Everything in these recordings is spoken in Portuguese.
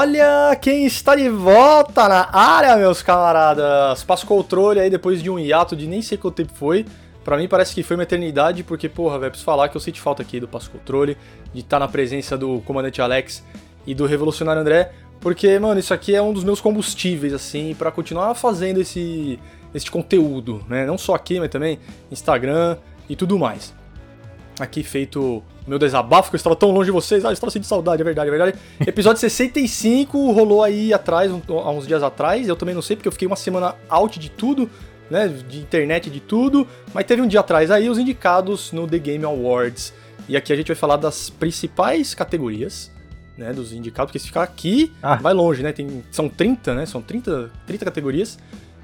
Olha quem está de volta na área, meus camaradas. Passo controle aí depois de um hiato de nem sei quanto tempo foi. Pra mim parece que foi uma eternidade, porque, porra, velho, preciso falar que eu senti falta aqui do Passo Controle, de estar tá na presença do comandante Alex e do revolucionário André, porque, mano, isso aqui é um dos meus combustíveis, assim, para continuar fazendo esse, esse conteúdo, né? Não só aqui, mas também Instagram e tudo mais. Aqui feito meu desabafo, que eu estava tão longe de vocês. Ah, eu estava sentindo saudade, é verdade, é verdade. Episódio 65 rolou aí atrás, um, há uns dias atrás. Eu também não sei, porque eu fiquei uma semana out de tudo, né? De internet, de tudo. Mas teve um dia atrás aí os indicados no The Game Awards. E aqui a gente vai falar das principais categorias, né? Dos indicados, porque se ficar aqui, ah. vai longe, né? Tem, são 30, né? São 30, 30 categorias.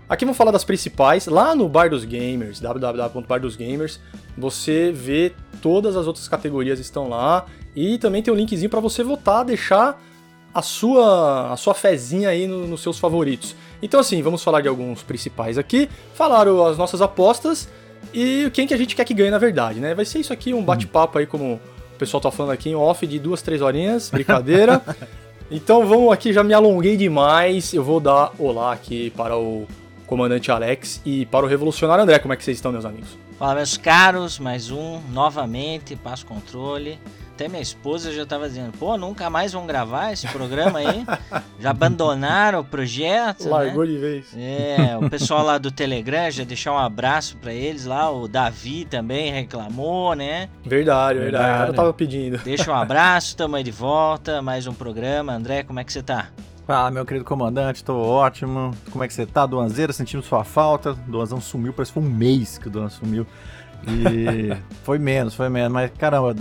Aqui vamos falar das principais. Lá no Bar dos Gamers, www.bardosgamers, você vê todas as outras categorias estão lá e também tem um linkzinho para você votar, deixar a sua a sua fezinha aí no, nos seus favoritos. Então assim, vamos falar de alguns principais aqui, falaram as nossas apostas e quem que a gente quer que ganhe na verdade, né? Vai ser isso aqui um bate-papo aí como o pessoal tá falando aqui em off de duas, três horinhas, brincadeira. então vamos aqui, já me alonguei demais. Eu vou dar olá aqui para o comandante Alex e para o revolucionário André. Como é que vocês estão, meus amigos? Fala, meus caros, mais um, novamente, passo controle. Até minha esposa já estava dizendo, pô, nunca mais vão gravar esse programa aí. já abandonaram o projeto. Né? Largou né? de vez. É, o pessoal lá do Telegram já deixou um abraço para eles lá. O Davi também reclamou, né? Verdade, verdade. verdade. Cara tava pedindo. Deixa um abraço, tamo aí de volta. Mais um programa. André, como é que você tá? Fala, meu querido comandante, tô ótimo. Como é que você tá, Duanzeira? Sentimos sua falta. Duanzão sumiu, parece que foi um mês que o Duan sumiu. E foi menos, foi menos. Mas caramba,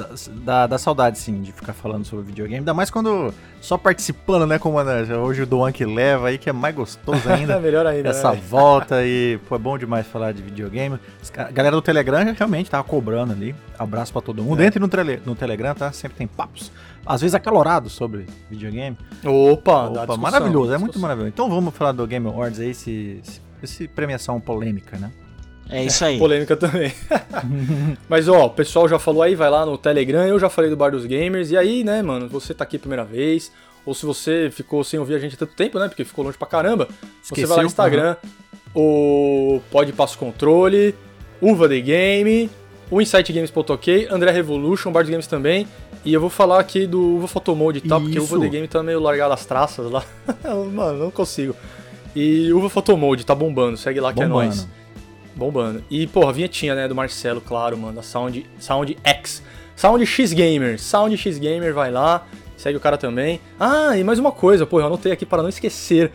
dá, dá saudade sim de ficar falando sobre videogame. Ainda mais quando só participando, né, comandante? Hoje o Duan que leva aí, que é mais gostoso ainda. é melhor ainda. Essa né? volta e, pô, é bom demais falar de videogame. A galera do Telegram realmente tava cobrando ali. Abraço pra todo mundo. É. Entre no, tele, no Telegram, tá? Sempre tem papos às vezes acalorado sobre videogame. Opa, Opa maravilhoso, é muito maravilhoso. Então vamos falar do Game Awards aí, esse, esse premiação polêmica, né? É isso aí. Polêmica também. Mas ó, o pessoal já falou aí, vai lá no Telegram, eu já falei do Bar dos Gamers. E aí, né, mano, você tá aqui a primeira vez, ou se você ficou sem ouvir a gente há tanto tempo, né, porque ficou longe pra caramba, Esqueceu, você vai lá no Instagram, uhum. o Pode Passo Controle, Uva The Game, o InsightGames.ok, André Revolution, Bar dos Games também. E eu vou falar aqui do Uva Photomode e tal, Isso. porque o Uva The Game tá meio largado as traças lá. Mano, não consigo. E Uva Photomode tá bombando, segue lá que é bombando. é nóis. Bombando. E, porra, a vinhetinha, né, do Marcelo, claro, mano, da Sound, Sound X. Sound X Gamer. Sound X Gamer, vai lá, segue o cara também. Ah, e mais uma coisa, porra, eu anotei aqui para não esquecer.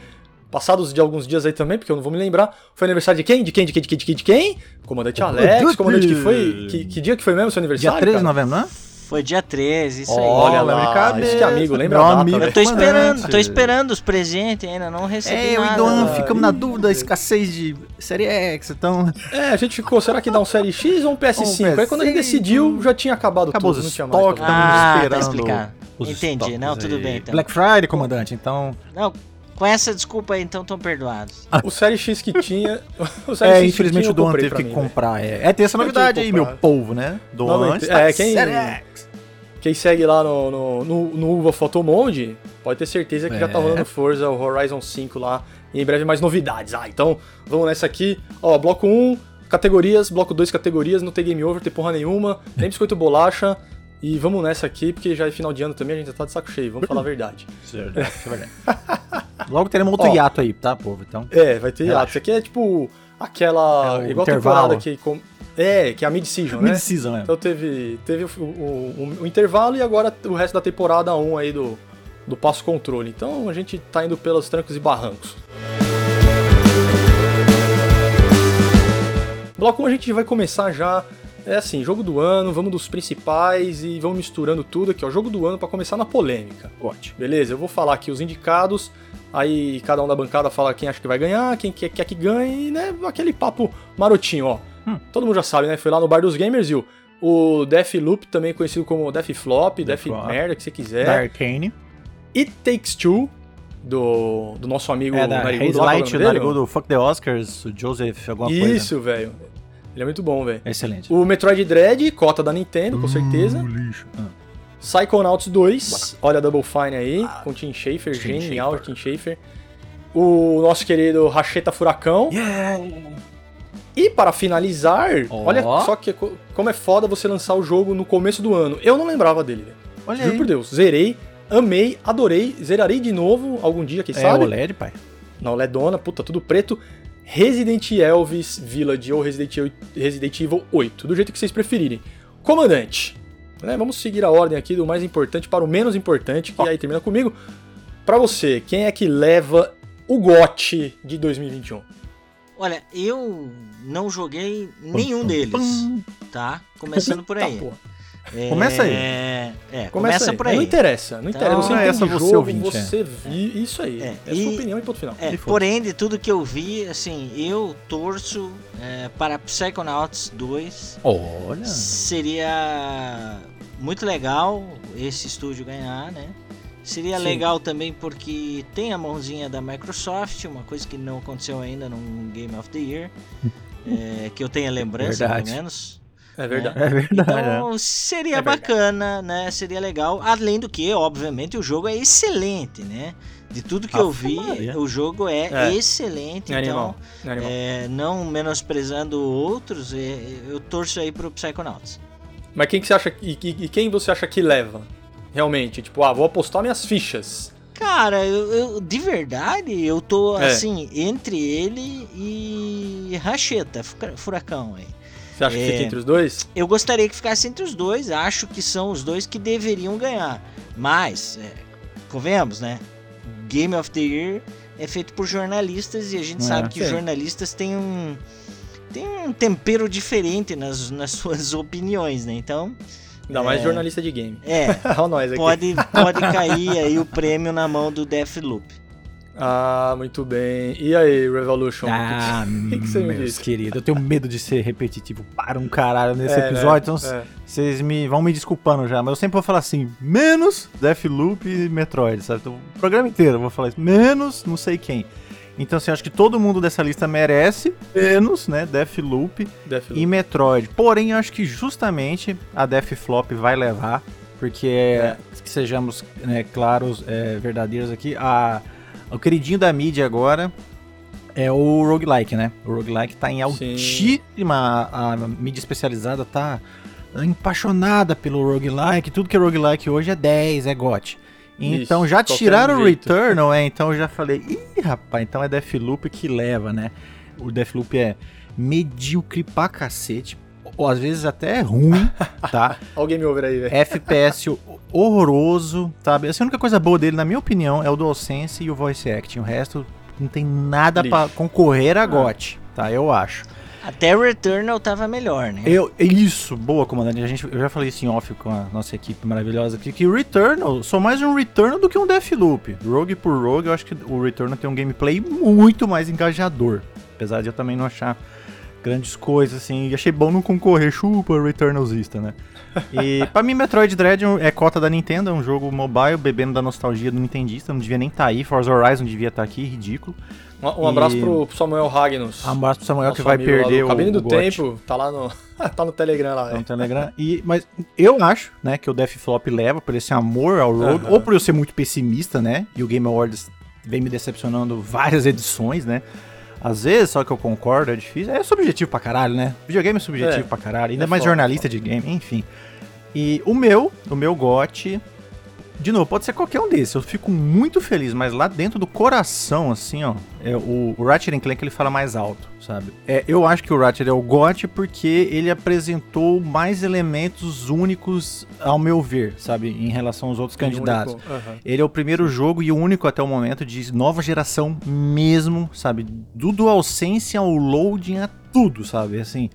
Passados de alguns dias aí também, porque eu não vou me lembrar. Foi aniversário de quem? De quem? De quem? De quem? De quem? De quem? Comandante Alex. Comandante que foi. Que, que dia que foi mesmo seu aniversário? Dia 13 de novembro, não é? Foi dia 13, isso Olha aí. Olha lá, isso que amigo, lembra Meu a data, amigo, Eu tô esperando, tô esperando os presentes ainda, não recebi é, nada. É, eu e Dom ficamos na dúvida, escassez de Série X, então... É, a gente ficou, será que dá um Série X ou um PS5? Um Aí quando a gente decidiu, já tinha acabado Acabou tudo, não tinha mais. Estoque, ah, esperando. Tá explicado. Entendi, não, tudo bem então. Black Friday, comandante, então... Não, com essa desculpa aí, então estão perdoados. O Série X que tinha. O Série é, X infelizmente o Doan teve que mim, comprar. É, é, tem essa novidade aí, meu povo, né? Doan. É, quem. Série X. Quem segue lá no, no, no, no Uva Photomonde pode ter certeza que é. já tá é. rolando Forza, o Horizon 5 lá. E em breve mais novidades. Ah, então vamos nessa aqui. Ó, bloco 1, categorias. Bloco 2, categorias. Não tem game over, tem porra nenhuma. Nem biscoito bolacha. E vamos nessa aqui, porque já é final de ano também, a gente já tá de saco cheio, vamos falar a verdade. Certo, é verdade. Logo teremos outro Ó, hiato aí, tá, povo? Então. É, vai ter hiato. Isso aqui é tipo aquela. É igual temporada que. É, que é a mid-season, né? Mid-season, é. Então teve, teve o, o, o, intervalo e agora o resto da temporada 1 aí do, do passo controle. Então a gente tá indo pelos trancos e barrancos. Bloco 1 a gente vai começar já. É assim, jogo do ano, vamos dos principais e vamos misturando tudo aqui, ó. Jogo do ano para começar na polêmica. Ótimo. Beleza, eu vou falar aqui os indicados, aí cada um da bancada fala quem acha que vai ganhar, quem quer, quer que ganhe, né? Aquele papo marotinho, ó. Hum. Todo mundo já sabe, né? Foi lá no Bar dos Gamers, viu? O Deathloop, também conhecido como Death Flop, Death, Death Merda, que você quiser. Da Arcane. It Takes Two, do, do nosso amigo é, da Narigudo. Light, o Narigudo Fuck the Oscars, o Joseph, alguma Isso, coisa. Isso, velho. Ele é muito bom, velho. Excelente. O Metroid Dread, cota da Nintendo, com certeza. Uh, lixo. Ah. Psychonauts 2, olha a Double Fine aí, com Tim Schafer, Tim genial Schafer. Tim Schafer. O nosso querido Racheta Furacão. E para finalizar, Ó. olha só que co- como é foda você lançar o jogo no começo do ano. Eu não lembrava dele, velho. Olha Juro aí. por Deus, zerei, amei, adorei, zerarei de novo algum dia, quem É sabe? OLED, pai. Na OLEDona, puta, tudo preto. Resident Elvis Village ou Resident Evil 8, do jeito que vocês preferirem. Comandante, né, vamos seguir a ordem aqui do mais importante para o menos importante, que aí termina comigo. Pra você, quem é que leva o GOT de 2021? Olha, eu não joguei nenhum deles, tá? Começando por aí. Tá. É, Começa aí. É, Começa, começa aí. por aí. Não interessa, não Então, interessa. Você é entende essa o você jogo, ouvinte, é. você vi, isso aí. É, É, a sua e- opinião e ponto final. É, E porém, de tudo que eu vi, assim, eu torço é, para Psychonauts 2. Olha. Seria muito legal esse estúdio ganhar, né? Seria Sim. legal também porque tem a mãozinha da Microsoft, uma coisa que não aconteceu ainda num Game of the Year. é, que eu tenha lembrança, Verdade. pelo menos. É verdade. É verdade. Então seria É verdade. bacana, né? Seria legal. Além do que, obviamente, o jogo é excelente, né? De tudo que Ave eu vi, Maria. o jogo é, É. excelente. É então, animal. É animal. é, não menosprezando outros, é, eu torço aí pro Psychonauts. Mas quem que você acha e, e- e quem você acha que leva? Realmente, tipo, ah, vou apostar minhas fichas. Cara, eu, eu- de verdade, eu tô É. assim, entre ele e Racheta, Fura- Furacão aí. Você acha que É. fica entre os dois? Eu gostaria que ficasse entre os dois, acho que são os dois que deveriam ganhar. Mas, é, convenhamos, né? Game of the Year é feito por jornalistas e a gente É, sabe que sim. jornalistas têm um, têm um tempero diferente nas, nas suas opiniões, né? Então, Ainda mais jornalista de game. é, Olha nós aqui. pode, pode cair aí o prêmio na mão do Deathloop. Ah, muito bem. E aí, Revolution? Ah, O que, que você me meus disse? queridos, eu tenho medo de ser repetitivo para um caralho nesse É, né? episódio, então É. vocês me vão me desculpando já, mas eu sempre vou falar assim, menos Deathloop e Metroid, sabe? Então, o programa inteiro eu vou falar isso, menos não sei quem. Então, assim, acho que todo mundo dessa lista merece, menos, né, Deathloop Deathloop. e Metroid. Porém, eu acho que justamente a Deathflop vai levar, porque, É. que sejamos né, claros, é, verdadeiros aqui, a, o queridinho da mídia agora é o roguelike, né? O roguelike tá em Sim. altíssima, a, a mídia especializada tá apaixonada pelo roguelike, tudo que é roguelike hoje é 10, é GOT. Então já tiraram o jeito. Returnal, é, então eu já falei, ih, rapaz, então é Deathloop que leva, né? O Deathloop é medíocre pra cacete, ou às vezes até é ruim, tá? Olha o game over aí, velho. FPS horroroso, sabe? Assim, a única coisa boa dele, na minha opinião, é o DualSense e o Voice Acting. O resto não tem nada pra concorrer a GOT, tá? Eu acho. Até Returnal tava melhor, né? Eu, isso, boa, comandante. A gente, eu já falei isso em off com a nossa equipe maravilhosa aqui, que o Returnal, sou mais um Returnal do que um Deathloop. Rogue por Rogue, eu acho que o Returnal tem um gameplay muito mais engajador. Apesar de eu também não achar grandes coisas, assim. E achei bom não concorrer, chupa Returnalzista, né? E pra mim, Metroid Dread é cota da Nintendo, é um jogo mobile, bebendo da nostalgia do Nintendista. Não devia nem estar aí, Forza Horizon devia estar aqui, ridículo. Um, um abraço E- pro, pro Samuel Ragnos. Um abraço pro Samuel que vai perder o, Cabine do. Tempo, tá lá no, tá no Telegram lá, no velho. Telegram. E, mas eu acho, né, que o Deathflop leva por esse amor ao Rogue, Aham. ou por eu ser muito pessimista, né? E o Game Awards vem me decepcionando várias edições, né? Às vezes, só que eu concordo, é difícil. É subjetivo pra caralho, né? Videogame é subjetivo É. pra caralho. Ainda É mais foda, jornalista de game, enfim. E o meu, o meu GOT, de novo, pode ser qualquer um desses. Eu fico muito feliz, mas lá dentro do coração, assim, ó, é, o, o Ratchet Clank ele fala mais alto, sabe? É, eu acho que o Ratchet é o GOT porque ele apresentou mais elementos únicos, ao meu ver, sabe? Em relação aos outros candidatos. Único, aham. Ele é o primeiro jogo e o único até o momento de nova geração mesmo, sabe? Do DualSense ao loading a tudo, sabe? Assim,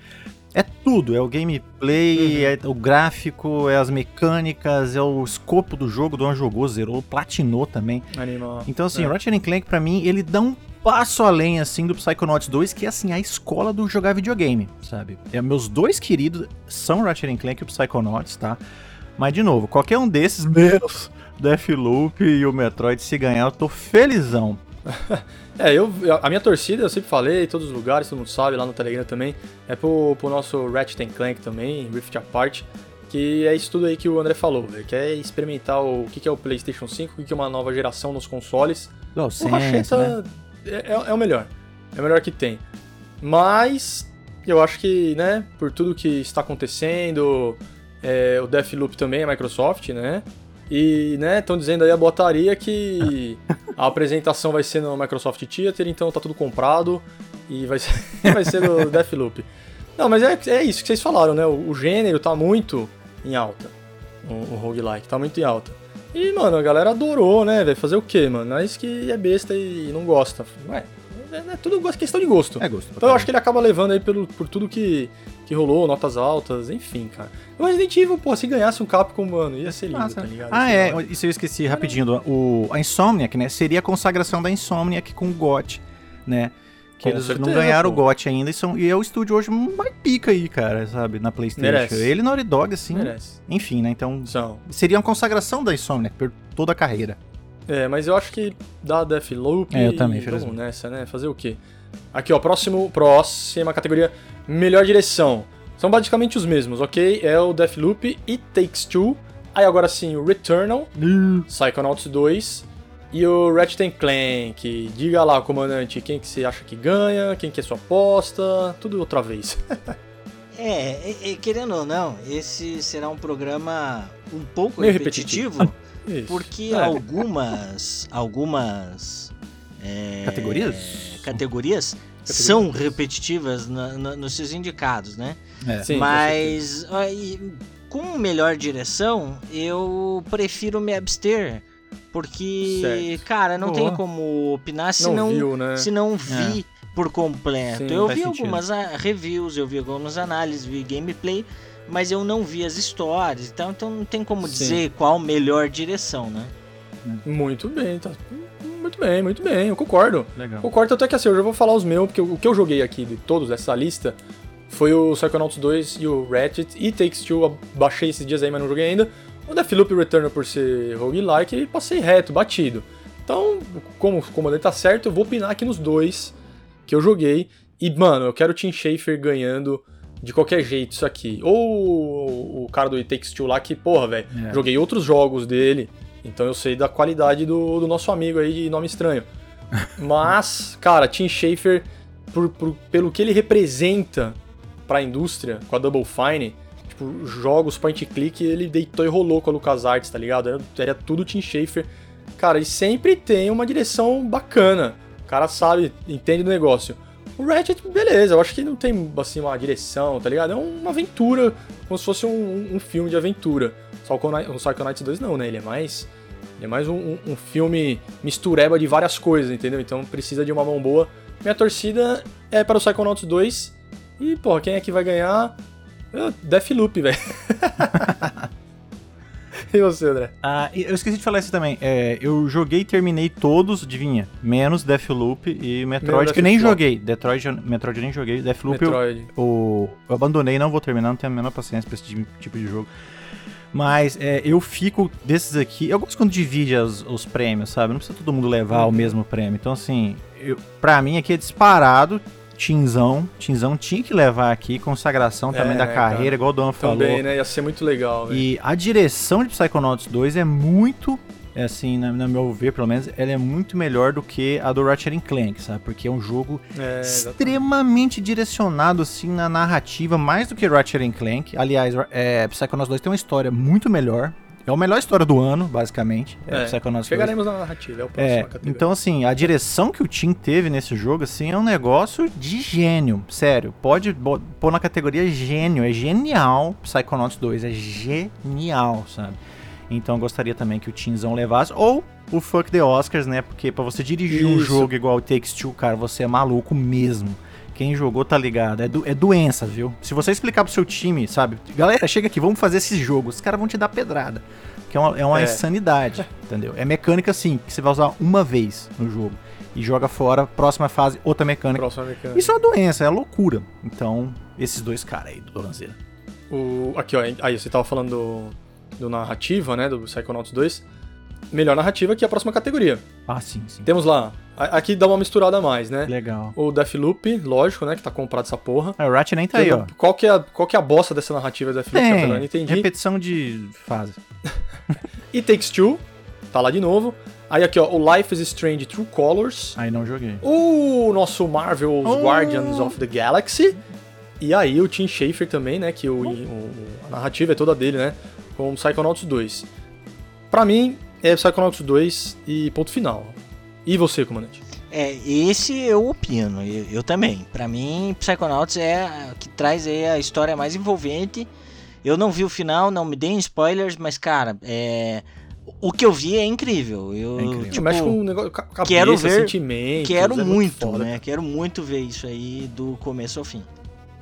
é tudo. É o gameplay, é o gráfico, é as mecânicas, é o escopo do jogo. Duan jogou, zerou, platinou também. Animal. Então, assim, É. o Ratchet Clank, pra mim, ele dá um passo além, assim, do Psychonauts 2, que é, assim, a escola do jogar videogame, sabe? É, meus dois queridos são o Ratchet Clank e o Psychonauts, tá? Mas, de novo, qualquer um desses, menos Deathloop e o Metroid, se ganhar, eu tô felizão. É, eu, a minha torcida, eu sempre falei, em todos os lugares, todo mundo sabe, lá no Telegram também, é pro, pro nosso Ratchet Clank também, Rift Apart, Que é isso tudo aí que o André falou, velho. Quer experimentar o que que é o PlayStation 5, o que que é uma nova geração nos consoles. O DualSense, Racheta né? é, é- é o melhor. É o melhor que tem. Mas eu acho que, né, por tudo que está acontecendo, é, o Deathloop também é Microsoft, né? E, né, estão dizendo aí a botaria que a apresentação vai ser no Microsoft Theater, então tá tudo comprado e vai ser, vai ser do Deathloop. Não, mas é, é isso que vocês falaram, né? O, o gênero tá muito em alta. O, o roguelike tá muito em alta. E, mano, a galera adorou, né, velho? Fazer o quê, mano? Nós que é besta e não gosta. Ué, é, é tudo gosto- questão de gosto. É gosto. Então eu acho que ele acaba levando aí pelo, por tudo que, que rolou, notas altas, enfim, cara. O Resident Evil, pô, se ganhasse um Capcom, mano, ia ser lindo, Massa. tá ligado? Ah, é, isso eu esqueci rapidinho. O, a Insomniac, né? Seria a consagração da Insomniac com o GOT, né? Que Com eles não certeza, ganharam pô. o GOT ainda e, são, e é o estúdio hoje mais pica aí, cara, sabe? Na PlayStation. Merece. Ele e Naughty Dog, assim. Merece. Enfim, né? Então São. seria uma consagração da Insomniac por toda a carreira. É, mas eu acho que dá Deathloop. É, eu também, e. Vamos nessa, né? Fazer o quê? Aqui, ó, próximo, próxima categoria, melhor direção. São basicamente os mesmos, ok? É o Deathloop e Takes Two. Aí agora sim, o Returnal, Psychonauts 2 e o Ratchet Clank. Diga lá, comandante, quem que você acha que ganha, quem que é sua aposta, tudo outra vez. É, e- e querendo ou não, esse será um programa um pouco Meio repetitivo, Isso. porque É. algumas algumas é, Categorias? categorias são repetitivas na- na- nos seus indicados, né? É. Sim, Mas com melhor direção, eu prefiro me abster. Porque, Certo. cara, não Boa. tem como opinar se Não não, viu, né? se não vi por completo. Sim, eu vi sentido. algumas reviews, eu vi algumas análises, vi gameplay, mas eu não vi as histórias. Então, então não tem como Sim. dizer qual melhor direção, né? Muito bem, tá. Muito bem, muito bem, eu concordo. Legal. Concordo até que assim, eu já vou falar os meus, porque o que eu joguei aqui de todos dessa lista foi o Psychonauts 2 e o Ratchet e Takes Two, eu baixei esses dias aí, mas não joguei ainda. O Deathloop Returner por ser roguelike e passei reto, batido. Então, como o comandante tá certo, eu vou opinar aqui nos dois que eu joguei. E, mano, eu quero o Tim Schafer ganhando de qualquer jeito isso aqui. Ou o cara do It Takes Two lá, que, porra, velho, É. joguei outros jogos dele, então eu sei da qualidade do, do nosso amigo aí de nome estranho. Mas, cara, Tim Schafer, por, por- pelo que ele representa pra indústria com a Double Fine, tipo, jogos point click, ele deitou e rolou com a LucasArts, tá ligado? Era, era tudo Tim Schafer. Cara, e sempre tem uma direção bacana. O cara sabe, entende do negócio. O Ratchet, beleza, eu acho que não tem, assim, uma direção, tá ligado? É uma aventura, como se fosse um, um filme de aventura. Só o Psychonauts 2 não, né? Ele é mais... Ele é mais um, um- filme mistureba de várias coisas, entendeu? Então precisa de uma mão boa. Minha torcida é para o Psychonauts 2. E, pô, quem é que vai ganhar? Deathloop, velho. e você, André? Ah, eu esqueci de falar isso também. É, eu joguei e terminei todos, adivinha? Menos Deathloop e Metroid, Menos que eu nem joguei. Detroit, eu- Metroid eu nem joguei. Deathloop eu, Metroid. o- eu abandonei, não vou terminar, não tenho a menor paciência pra esse tipo- de jogo. Mas é, eu fico desses aqui. Eu gosto quando divide as- os prêmios, sabe? Não precisa todo mundo levar o mesmo prêmio. Então, assim, eu, pra mim aqui é disparado. Tinzão. Tinzão tinha que levar aqui. Consagração também É, da carreira, cara? igual o Don falou. Também, né? Ia ser muito legal, velho. E a direção de Psychonauts 2 é muito, é assim, na, na meu ver, pelo menos, ela é muito melhor do que a do Ratchet Clank, sabe? Porque é um jogo É, extremamente direcionado, assim, na narrativa, mais do que Ratchet Clank. Aliás, é, Psychonauts 2 tem uma história muito melhor. É a melhor história do ano, basicamente. É, É, Psychonauts 2. Chegaremos na narrativa, é o próximo É, categoria. então assim, a direção que o Tim teve nesse jogo, assim, é um negócio de gênio, sério. Pode pôr na categoria gênio, é genial Psychonauts 2, é genial, sabe? Então eu gostaria também que o Timzão levasse, ou o Fuck the Oscars, né? Porque pra você dirigir um Isso. jogo igual o Takes Two, cara, você é maluco mesmo. Quem jogou tá ligado, é, do- é doença, viu? Se você explicar pro seu time, sabe? Galera, chega aqui, vamos fazer esses jogos. Os caras vão te dar pedrada. Que é uma, é uma É. insanidade, entendeu? É mecânica assim, que você vai usar uma vez no jogo. E joga fora, próxima fase, outra mecânica. Próximo americano. Isso é uma doença, é loucura. Então, esses dois caras aí do Lanzeira. O, aqui, ó. Aí, você tava falando do, do narrativa, né? Do Psychonauts 2. Melhor narrativa, que é a próxima categoria. Ah, sim, sim. Temos lá, a- aqui dá uma misturada a mais, né? Legal. O Deathloop, lógico, né, que tá comprado essa porra. Ah, o Ratchet nem tá aí, ó. Qual que, é a, qual que é a bosta dessa narrativa do Deathloop? eu não Tem, entendi. repetição de fase. E Takes Two, tá lá de novo. Aí aqui, ó, o Life is Strange True Colors. Aí não joguei. O nosso Marvel's Oh. Guardians of the Galaxy. E aí o Tim Schafer também, né? Que o, o- a narrativa é toda dele, né? Com o Psychonauts 2. Pra mim, é Psychonauts 2 e ponto final. E você, comandante? É, esse eu opino, eu, eu também. Pra mim, Psychonauts é a que traz aí a história mais envolvente. Eu não vi o final, não me deem spoilers, mas cara, é o que eu vi é incrível. Eu É incrível. tipo, mexe com um negócio, cabeça, quero ver- sentimentos. quero é muito, foda. né? Quero muito ver isso aí do começo ao fim.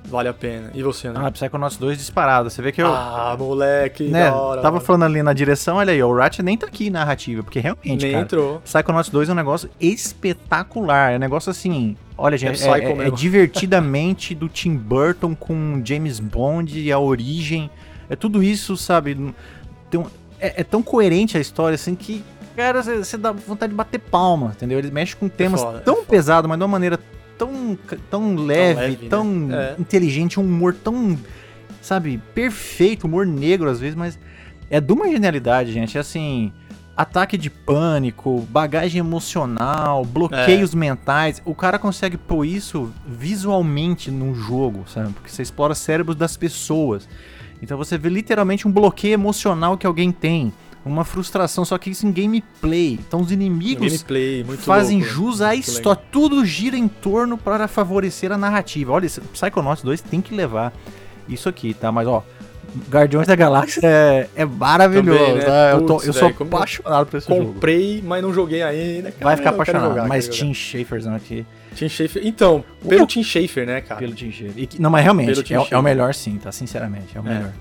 Vale a pena. E você, né? Ah, Psychonauts 2 disparado. Você vê que eu. Ah, moleque, né, hora. tava mano. falando ali na direção, olha aí, ó, o Ratchet nem tá aqui na narrativa, porque realmente, Nem cara, entrou. Psychonauts 2 é um negócio espetacular. É um negócio assim. Olha, gente, é, é- é mesmo. divertidamente do Tim Burton com James Bond e a origem. É tudo isso, sabe? Tem é, é tão coerente a história assim que, cara, você dá vontade de bater palma, entendeu? Ele mexe com temas foda, é tão pesados, mas de uma maneira tão, tão leve, leve, tão né? É. inteligente, um humor tão, sabe, perfeito, humor negro às vezes, mas é de uma genialidade, gente. É assim, ataque de pânico, bagagem emocional, bloqueios mentais. O cara consegue pôr isso visualmente num jogo, sabe? Porque você explora cérebros das pessoas. Então você vê literalmente um bloqueio emocional que alguém tem. Uma frustração, só que isso em gameplay. Então os inimigos Gameplay, fazem louco, jus à história. Tudo gira em torno para favorecer a narrativa. Olha, Psychonauts 2 tem que levar isso aqui, tá? Mas ó, Guardiões da Galáxia é, é maravilhoso, Também, né? tá? Eu, tô- eu sou velho, como- apaixonado por esse jogo. Comprei, mas não joguei ainda. Vai ficar apaixonado. jogar, mas Tim Schaferzão aqui. Tim Schafer. Então, pelo! Tim Schafer, né, cara? pelo Tim Schafer. E não, mas realmente, Tim é, o- é o melhor sim, tá? Sinceramente, é o É. melhor.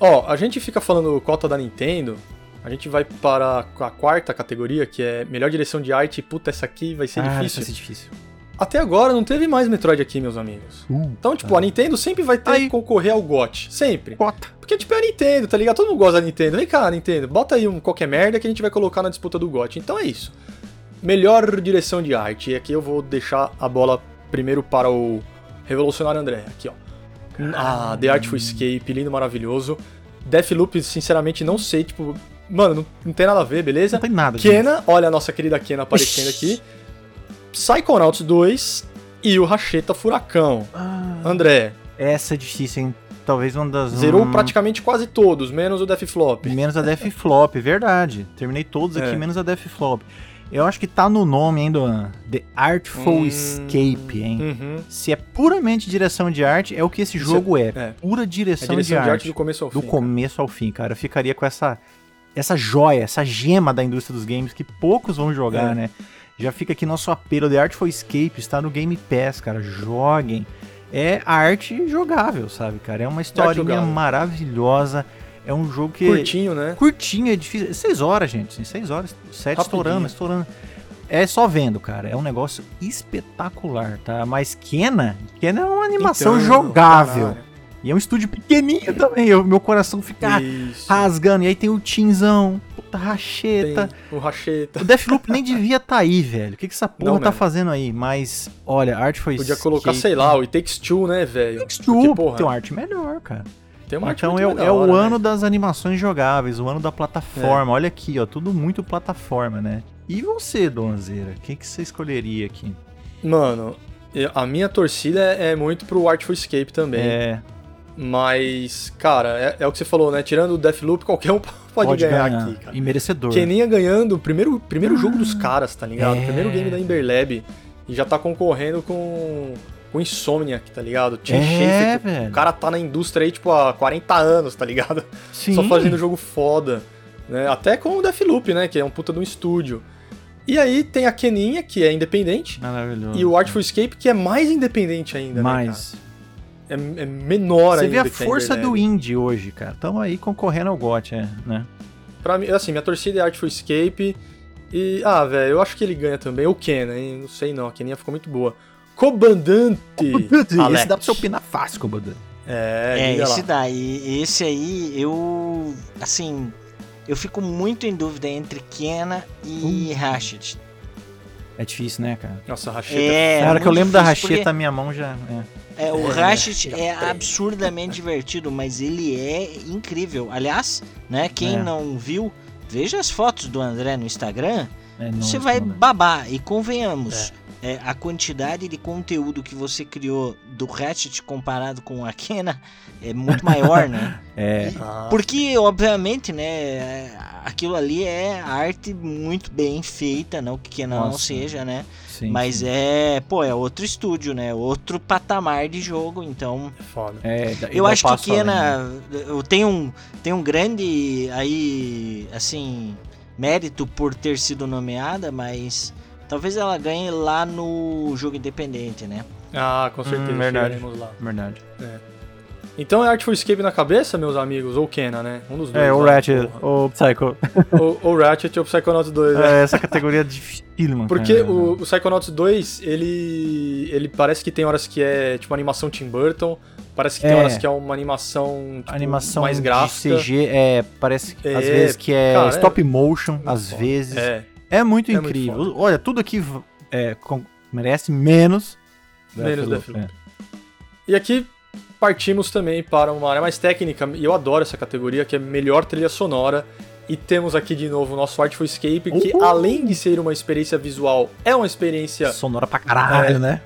Ó, a gente fica falando cota da Nintendo. A gente vai para a quarta categoria, que é melhor direção de arte. Puta, essa aqui vai ser ah, difícil. Vai ser difícil. Até agora não teve mais Metroid aqui, meus amigos. Uh, Então, tipo, a Nintendo sempre vai ter Aí. que concorrer ao GOT. Sempre. Cota. Porque, tipo, é a Nintendo, tá ligado? Todo mundo gosta da Nintendo. Vem cá, Nintendo, bota aí um qualquer merda que a gente vai colocar na disputa do GOT. Então é isso. Melhor direção de arte. E aqui eu vou deixar a bola primeiro para o Revolucionário André. Aqui, ó. Ah, The Artful Escape, lindo, maravilhoso. Deathloop, sinceramente, não sei, tipo... Mano, não, não tem nada a ver, beleza? Não tem nada. gente. Kena, olha a nossa querida Kena aparecendo aqui. Psychonauts 2 e o Racheta Furacão. Ah, André, essa é difícil, hein? Talvez uma das. zerou hum, praticamente quase todos, menos o Death Flop. Menos a Def Flop, verdade. Terminei todos aqui, É. menos a Def Flop. Eu acho que tá no nome, hein, Duan? The Artful Hum, Escape, hein? Uhum. Se é puramente direção de arte, é o que esse jogo é. é. Pura É direção, direção de, arte. do começo ao do fim. começo ao fim, cara. Eu ficaria com essa essa joia, essa gema da indústria dos games que poucos vão jogar, É. né? Já fica aqui nosso apelo. The Artful Escape está no Game Pass, cara. Joguem. É arte jogável, sabe, cara? É uma historinha maravilhosa. É um jogo que Curtinho, né? curtinho, é difícil. Seis horas, gente. Seis horas. Sete Rapidinho. estourando, estourando. É só vendo, cara. É um negócio espetacular, tá? Mas Kena, Kena é uma animação Então, jogável. caralho. E é um estúdio pequenininho também. Eu, meu coração fica Isso. rasgando. E aí tem o Tinzão, puta racheta. Tem o Racheta. O Deathloop nem devia tá aí, velho. O que, que essa porra Não tá mesmo. fazendo aí? Mas, olha, arte foi Podia colocar, sei lá, o It Takes Two, né, velho? Takes Porque, Two, porra, tem uma arte melhor, cara. Tem uma Então é, é o hora, ano né? das animações jogáveis, o ano da plataforma. Olha aqui, ó, tudo muito plataforma, né? E você, Donzeira? O que, que você escolheria aqui? Mano, a minha torcida é é muito pro Artful Escape também. É, Mas, cara, é, é o que você falou, né? Tirando o Deathloop, qualquer um pode, ganhar, aqui, cara. E merecedor. Keninha ganhando o primeiro, primeiro jogo dos caras, tá ligado? É. Primeiro game da Ember Lab. E já tá concorrendo com com Insomniac, tá ligado? Tim É, Schafer, que velho. o cara tá na indústria aí, tipo, há 40 anos, tá ligado? Sim. Só fazendo jogo foda. Né? Até com o Deathloop, né? Que é um puta de um estúdio. E aí tem a Keninha, que é independente. Maravilhoso. E o Artful Escape, que é mais independente ainda, né, Mais. cara? É, é menor Você ainda vê a força Ember do indie hoje, cara. Tamo aí concorrendo ao GOT, é, né? Pra mim, assim, minha torcida é Artful Escape. E, ah, velho, eu acho que ele ganha também. O Ken, hein? Não sei não, a Keninha ficou muito boa. Comandante! Esse Alex. dá pra você opinar fácil, Comandante. É, É, esse lá. daí, esse aí eu, assim, eu fico muito em dúvida entre Kena e Uh. Ratchet. É difícil, né, cara? Nossa, racheta. É, Na hora que eu lembro da racheta, porque- minha mão já. É. É, o É, Ratchet já é tem. absurdamente divertido, mas ele é incrível. Aliás, né, quem É. não viu, veja as fotos do André no Instagram, é você vai babar. E convenhamos, é, a quantidade de conteúdo que você criou do Ratchet comparado com a Kena é muito maior, né? É. Ah, Porque, obviamente, né, aquilo ali é arte muito bem feita, não que Kena não Nossa. seja, né? Sim, Mas sim. é, pô, é outro estúdio, né? Outro patamar de jogo, então... é foda. É, e Eu acho que? Kena eu tenho um, tem um grande aí, assim, mérito por ter sido nomeada, mas talvez ela ganhe lá no jogo independente, né? Ah, com certeza. Hum, verdade. Verdade. Então é Artful Escape na cabeça, meus amigos? Ou Kena, né? Um dos dois. É, o né? Ratchet, Porra. o Psycho. ou, ou Ratchet ou Psychonauts 2, né? É, essa categoria é dificílima. Porque cara. o, o Psychonauts 2, ele, ele parece que tem horas que é tipo animação Tim Burton, parece que tem É. horas que é uma animação, tipo, animação mais gráfica. de CG é parece que É, às vezes que é cara, é stop motion, às vezes é, É, muito é muito incrível. Olha, tudo aqui é, com- merece menos Menos Deathloop, Deathloop. E aqui partimos também para uma área mais técnica, e eu adoro essa categoria, que é melhor trilha sonora. E temos aqui de novo o nosso Artful Escape, que além de ser uma experiência visual, é uma É. experiência Sonora pra caralho, É. né?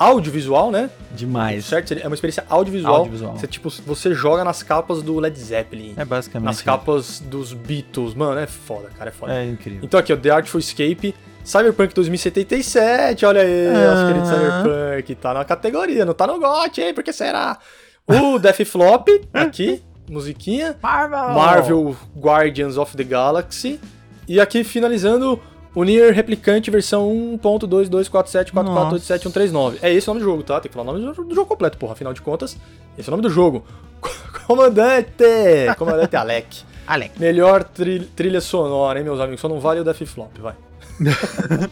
Audiovisual, né? Demais. Certo? É uma experiência audiovisual. Audiovisual. Você, tipo, você joga nas capas do Led Zeppelin, É basicamente. nas capas dos Beatles. Mano, é foda, cara, é foda. É incrível. Então aqui, ó, The Artful Escape, Cyberpunk 2077, olha aí, Ah. nosso querido Cyberpunk, tá na categoria, não tá no GOT, hein, por que será? O Death Flop, aqui, musiquinha, Marvel! Marvel Guardians of the Galaxy, e aqui finalizando o Nier Replicante versão 1.22474487139. É esse o nome do jogo, tá? Tem que falar o nome do jogo completo, porra, afinal de contas, esse é o nome do jogo. Comandante! Comandante Alec. Alec. Melhor tri- trilha sonora, hein, meus amigos? Só não vale o Death Flop, vai.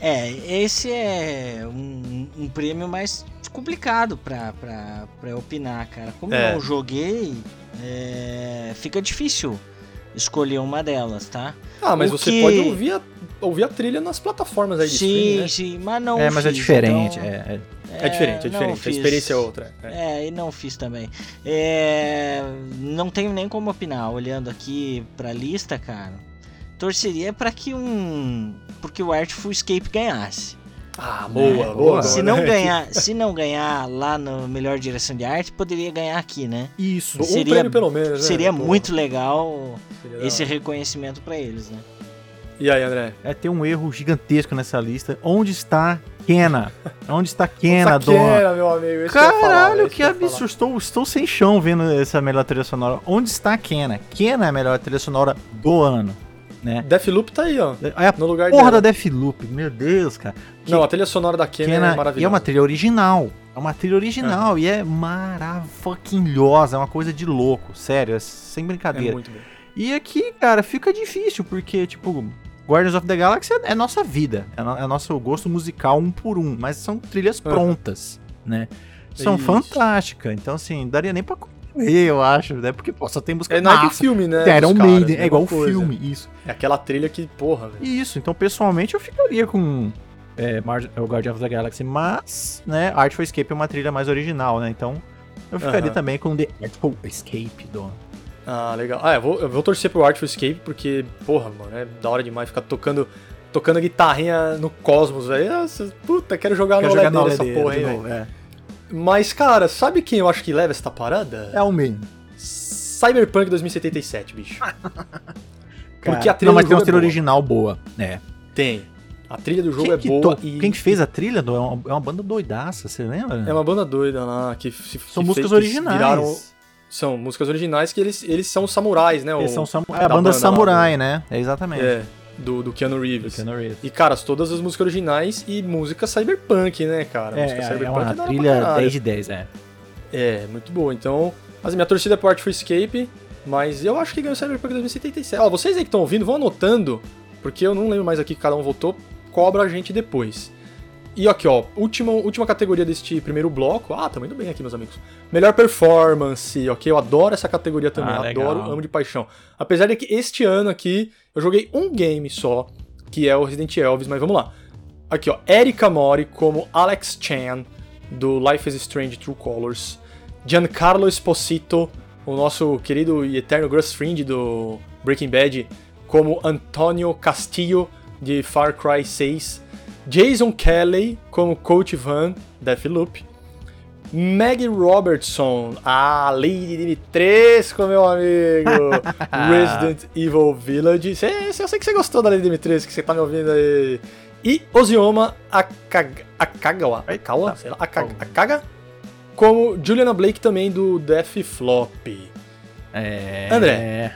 É, esse é um, um prêmio mais complicado pra, pra, pra opinar, cara. Como É. eu não joguei, é, fica difícil escolher uma delas, tá? Ah, mas O você que- pode ouvir a, ouvir a trilha nas plataformas aí de sim, streaming, né? sim, mas não É, mas é fiz, diferente. então- É, é. É diferente, é diferente. A experiência é outra. É. É, e não fiz também. É, não tenho nem como opinar. Olhando aqui pra lista, cara, torceria pra que um. Porque o Artful Escape ganhasse. Ah, boa, É, boa. se, boa, não né? ganhar, se não ganhar lá no melhor direção de arte, poderia ganhar aqui, né? Isso. Um seria- prêmio pelo menos, né? Seria Pô, muito legal seria esse hora. reconhecimento pra eles, né? E aí, André? É, tem um erro gigantesco nessa lista. Onde está Kena? Onde está Kena, Essa dona? Kena, meu amigo. esse Caralho, que absurdo. Estou, estou sem chão vendo essa melhor trilha sonora. Onde está Kena? Kena é a melhor trilha sonora do ano, né? Deathloop tá aí, ó. É a No lugar porra da dela. Deathloop, meu Deus, cara. Que- Não, a trilha sonora da Kena, Kena- é maravilhosa. e é uma trilha original. É uma trilha original e é maravilhosa. É uma coisa de louco, sério, é sem É brincadeira. muito bom. E aqui, cara, fica difícil, porque, tipo, Guardians of the Galaxy é, é nossa vida. É, no- é nosso gosto musical um por um. Mas são trilhas prontas, né? São fantásticas. Então, assim, daria nem pra eu acho, né? Porque, pô, só tem música É Night massa. Filme, né? Iron dos caras, Maiden, é igual o coisa. filme, isso. É aquela trilha que, porra, velho. Isso, então pessoalmente eu ficaria com é, Mar- o Guardian of the Galaxy, mas, né, Artful Escape é uma trilha mais original, né? Então eu ficaria Aham. também com The Artful Escape do. Ah, legal. Ah, eu vou, eu vou torcer pro Artful Escape, porque, porra, mano, é da hora demais ficar tocando, tocando guitarrinha no Cosmos, velho. Puta, quero jogar Quero no jogar OLED porra, novo, velho. é. Mas, cara, sabe quem eu acho que leva essa parada? É o main. Cyberpunk 2077, bicho. Porque a trilha não, mas do tem uma jogo é trilha original boa. É. Tem. A trilha do jogo Quem, é que boa to- e... Quem que fez a trilha do- é uma, é uma banda doidaça, você lembra? É uma banda doida lá, que se- São que músicas fez- originais. viraram- São músicas originais que eles, eles são samurais, né? Eles o- são samu- é a banda banda lá Samurai, né? É exatamente. É, do, do Keanu Reeves. Keanu Reeves. E, cara, todas as músicas originais e música cyberpunk, né, cara? É, música é, é cyberpunk uma hora pra trilha caralho. 10 de 10, é. É, muito boa. Então, mas minha torcida é pro Artful Escape, mas eu acho que ganhou o Cyberpunk 2077. Ó, vocês aí que estão ouvindo, vão anotando, porque eu não lembro mais aqui que cada um votou, cobra a gente depois. E aqui, ó, última, última categoria deste primeiro bloco. Ah, também indo bem aqui, meus amigos. Melhor performance, ok? Eu adoro essa categoria também, Ah, adoro, amo de paixão. Apesar de que este ano aqui eu joguei um game só, que é o Resident Elvis, mas vamos lá. Aqui, ó, Erika Mori como Alex Chan, do Life is Strange True Colors. Giancarlo Esposito, o nosso querido e eterno Gus Fring do Breaking Bad, como Antonio Castillo, de Far Cry 6. Jason Kelly, como Coach Van, Deathloop. Meg Robertson, a Lady Dimitrescu, meu amigo, Resident Evil Village. Cê, cê- eu sei que você gostou da Lady Dimitrescu, que você tá me ouvindo aí. E Ozioma Akaga, Akagawa, Akawa, sei lá, Akaga, Akaga, como Juliana Blake também do Death Flop. É. André.